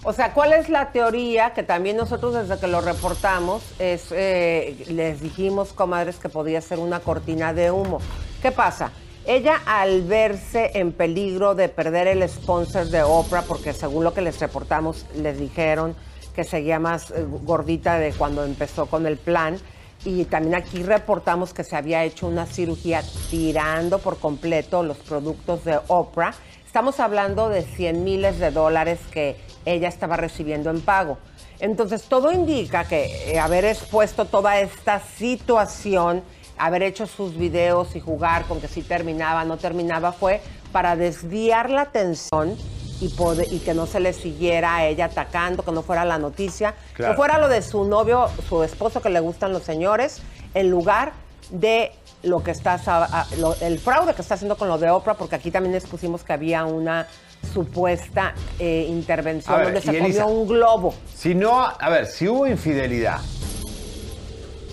O sea, ¿cuál es la teoría que también nosotros desde que lo reportamos es, eh, les dijimos, comadres, que podía ser una cortina de humo? ¿Qué pasa? Ella al verse en peligro de perder el sponsor de Oprah, porque según lo que les reportamos, les dijeron que seguía más eh, gordita de cuando empezó con el plan, y también aquí reportamos que se había hecho una cirugía tirando por completo los productos de Oprah. Estamos hablando de 100 miles de dólares que ella estaba recibiendo en pago. Entonces, todo indica que eh, haber expuesto toda esta situación, haber hecho sus videos y jugar con que si terminaba, no terminaba, fue para desviar la atención y, poder- y que no se le siguiera a ella atacando, que no fuera la noticia, Claro. que fuera lo de su novio, su esposo que le gustan los señores, en lugar de lo que está, lo- el fraude que está haciendo con lo de Oprah, porque aquí también les pusimos que había una supuesta eh, intervención ver, donde se comió Elisa- un globo. Si no, a ver, si hubo infidelidad,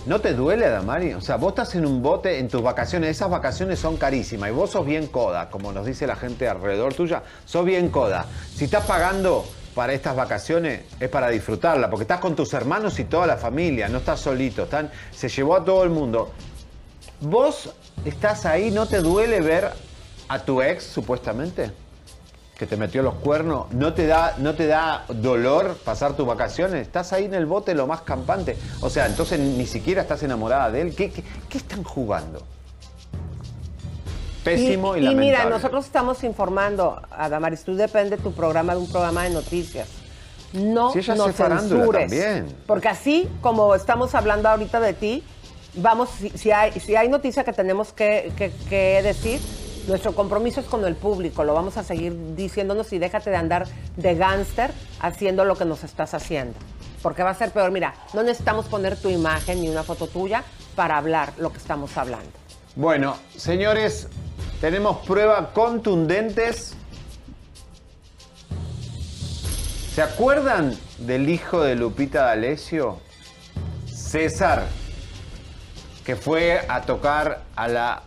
¿no te duele, Damari? O sea, vos estás en un bote en tus vacaciones, esas vacaciones son carísimas y vos sos bien coda, como nos dice la gente alrededor tuya, sos bien coda. Si estás pagando para estas vacaciones es para disfrutarla, porque estás con tus hermanos y toda la familia, no estás solito, se llevó a todo el mundo. ¿Vos estás ahí, no te duele ver a tu ex, supuestamente? Que te metió los cuernos, ¿no te da, no te da dolor pasar tus vacaciones? Estás ahí en el bote lo más campante. O sea, entonces ni siquiera estás enamorada de él. ¿Qué, qué, qué están jugando? Pésimo y, y, lamentable. mira, nosotros estamos informando, Adamaris, tú depende tu programa de un programa de noticias. No Si ella nos censures. también. Porque así como estamos hablando ahorita de ti, vamos, si, si hay, si hay noticia que tenemos que, que- que decir, nuestro compromiso es con el público. Lo vamos a seguir diciéndonos y déjate de andar de gángster haciendo lo que nos estás haciendo. Porque va a ser peor. Mira, no necesitamos poner tu imagen ni una foto tuya para hablar lo que estamos hablando. Bueno, señores, tenemos pruebas contundentes. ¿Se acuerdan del hijo de Lupita D'Alessio? César, que fue a tocar a la,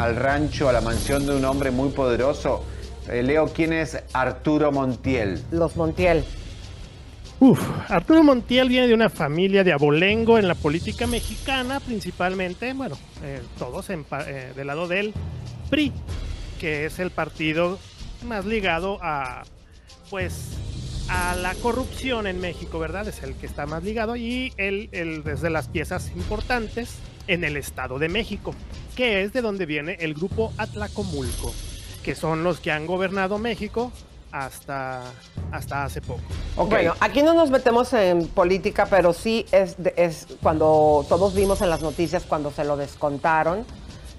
al rancho, a la mansión de un hombre muy poderoso. Eh, Leo, ¿quién es Arturo Montiel? Los Montiel. Uf, Arturo Montiel viene de una familia de abolengo en la política mexicana, principalmente, bueno, eh, todos en pa- eh, del lado del PRI, que es el partido más ligado a, pues, a la corrupción en México, ¿verdad? Es el que está más ligado y él, él es de las piezas importantes en el Estado de México, que es de donde viene el grupo Atlacomulco, que son los que han gobernado México hasta, hasta hace poco. Bueno, aquí no nos metemos en política, pero sí es, de- es cuando todos vimos en las noticias cuando se lo descontaron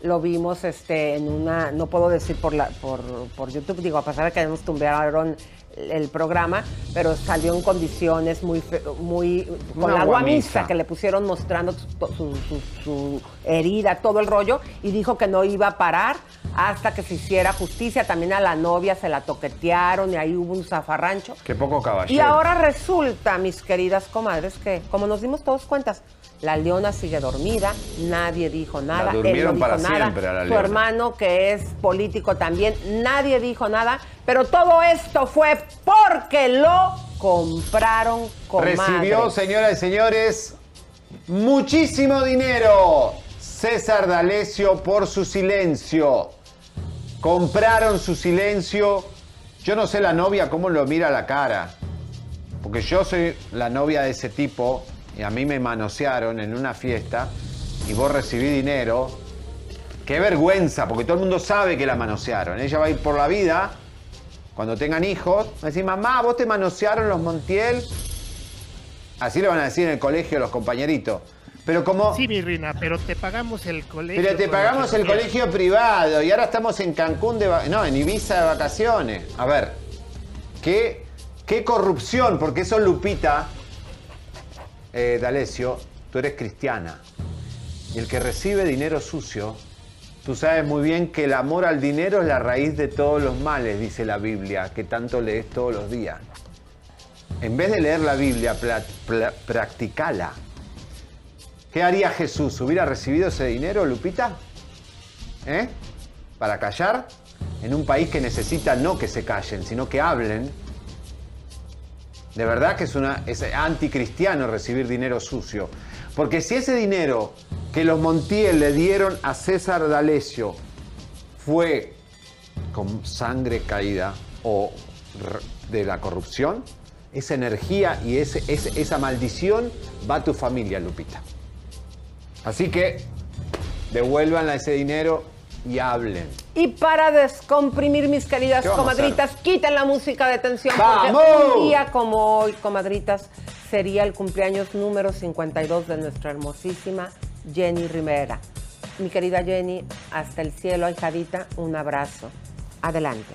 lo vimos este, en una, no puedo decir por, la, por, por YouTube, digo, a pesar de que nos tumbaron el programa, pero salió en condiciones muy, muy con Una la guamisa. que le pusieron mostrando su- su- su herida, todo el rollo, y dijo que no iba a parar hasta que se hiciera justicia. También a la novia se la toquetearon y ahí hubo un zafarrancho. Qué poco caballero. Y ahora resulta, mis queridas comadres, que como nos dimos todos cuentas, la leona sigue dormida, nadie dijo nada, él no durmieron dijo para nada, siempre a la su leona. hermano que es político también, nadie dijo nada, pero todo esto fue porque lo compraron comadres. Recibió, señoras y señores, muchísimo dinero. César D'Alessio por su silencio. Compraron su silencio. Yo no sé la novia cómo lo mira a la cara. Porque yo soy la novia de ese tipo y a mí me manosearon en una fiesta y vos recibí dinero. Qué vergüenza, porque todo el mundo sabe que la manosearon. Ella va a ir por la vida cuando tengan hijos, va a decir, mamá, vos te manosearon los Montiel. Así le van a decir en el colegio los compañeritos. Pero como... Sí, mi Rina, pero te pagamos el colegio. Pero te pagamos el colegio privado y ahora estamos en Cancún de... No, en Ibiza de vacaciones. A ver, qué, qué corrupción, porque eso Lupita, eh, tú eres cristiana. Y el que recibe dinero sucio, tú sabes muy bien que el amor al dinero es la raíz de todos los males, dice la Biblia, que tanto lees todos los días. En vez de leer la Biblia, practicala. ¿Qué haría Jesús? ¿Hubiera recibido ese dinero, Lupita? ¿Eh? ¿Para callar? En un país que necesita no que se callen, sino que hablen. De verdad que es, una, anticristiano recibir dinero sucio. Porque si ese dinero que los Montiel le dieron a César D'Alessio fue con sangre caída o de la corrupción, esa energía y esa maldición va a tu familia, Lupita. Así que devuelvan ese dinero y hablen. Y para descomprimir, mis queridas ¿Qué vamos a comadritas, quiten la música de tensión ¡Vamos! porque un día como hoy, comadritas, sería el cumpleaños número 52 de nuestra hermosísima Jenny Rivera. Mi querida Jenny, hasta el cielo, ahijadita, un abrazo. Adelante.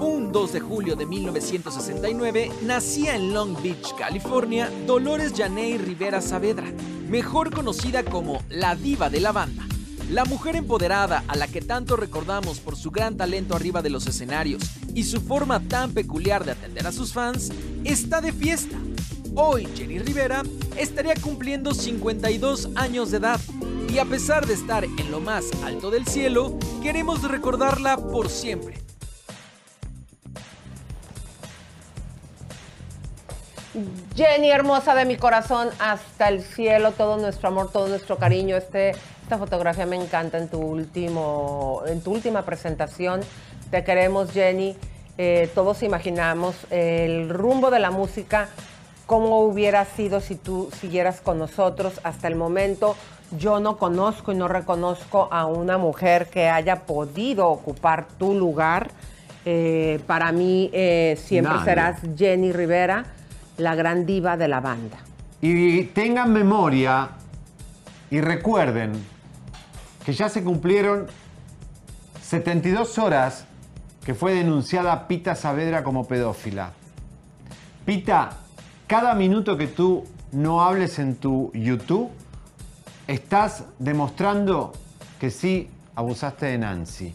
Un 2 de julio de 1969 nacía en Long Beach, California, Dolores Janey Rivera Saavedra, mejor conocida como la diva de la banda. La mujer empoderada a la que tanto recordamos por su gran talento arriba de los escenarios y su forma tan peculiar de atender a sus fans, está de fiesta. Hoy Jenny Rivera estaría cumpliendo 52 años de edad y a pesar de estar en lo más alto del cielo, queremos recordarla por siempre. Jenny, hermosa de mi corazón, hasta el cielo, todo nuestro amor, todo nuestro cariño. Este, esta fotografía me encanta en tu, último, en tu última presentación. Te queremos, Jenny. Eh, todos imaginamos el rumbo de la música, cómo hubiera sido si tú siguieras con nosotros hasta el momento. Yo no conozco y no reconozco a una mujer que haya podido ocupar tu lugar. Eh, para mí eh, siempre Nadie. serás Jenny Rivera, la gran diva de la banda. Y tengan memoria y recuerden que ya se cumplieron 72 horas que fue denunciada Pita Saavedra como pedófila. Pita, cada minuto que tú no hables en tu YouTube, estás demostrando que sí abusaste de Nancy.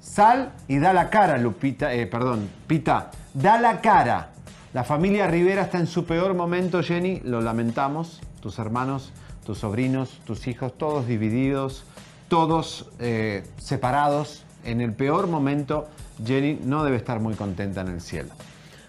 Sal y da la cara, Lupita, eh, perdón, Pita, da la cara. La familia Rivera está en su peor momento, Jenny, lo lamentamos. Tus hermanos, tus sobrinos, tus hijos, todos divididos, todos eh, separados. En el peor momento, Jenny no debe estar muy contenta en el cielo.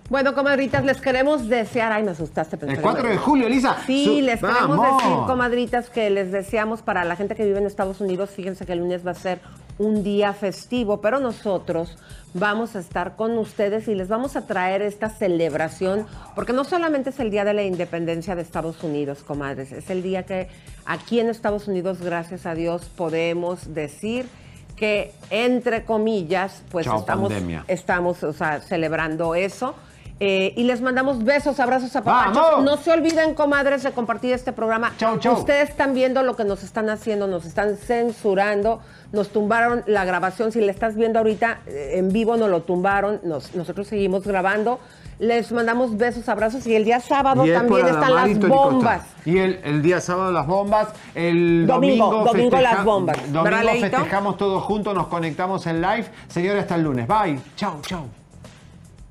Bueno, comadritas, les queremos desear. Ay, me asustaste. pensé El que 4 me- de julio, Elisa. Sí, Su- les queremos ¡Vamos! decir, comadritas, que les deseamos para la gente que vive en Estados Unidos. Fíjense que el lunes va a ser un día festivo, pero nosotros vamos a estar con ustedes y les vamos a traer esta celebración, porque no solamente es el día de la independencia de Estados Unidos, comadres, es el día que aquí en Estados Unidos, gracias a Dios, podemos decir que, entre comillas, pues Chao, estamos, pandemia. estamos o sea, celebrando eso. Eh, y les mandamos besos, abrazos a papachos. No se olviden, comadres, de compartir este programa. Chau, chau. Ustedes están viendo lo que nos están haciendo, nos están censurando, nos tumbaron la grabación. Si la estás viendo ahorita eh, en vivo, nos lo tumbaron. Nos- nosotros seguimos grabando. Les mandamos besos, abrazos. Y el día sábado también están las bombas. Y el, el día sábado las bombas, el Domingo, domingo, las bombas. ¿Verdad, Domingo festejamos todos juntos, nos conectamos en live. Señores, hasta el lunes. Bye. Chau, chau.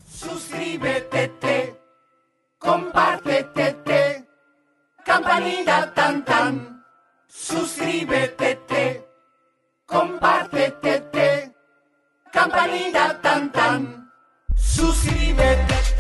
Suscríbete, te, compártete, te, campanita tan tan. Suscríbete, te, comparte, campanita tan tan, suscríbete.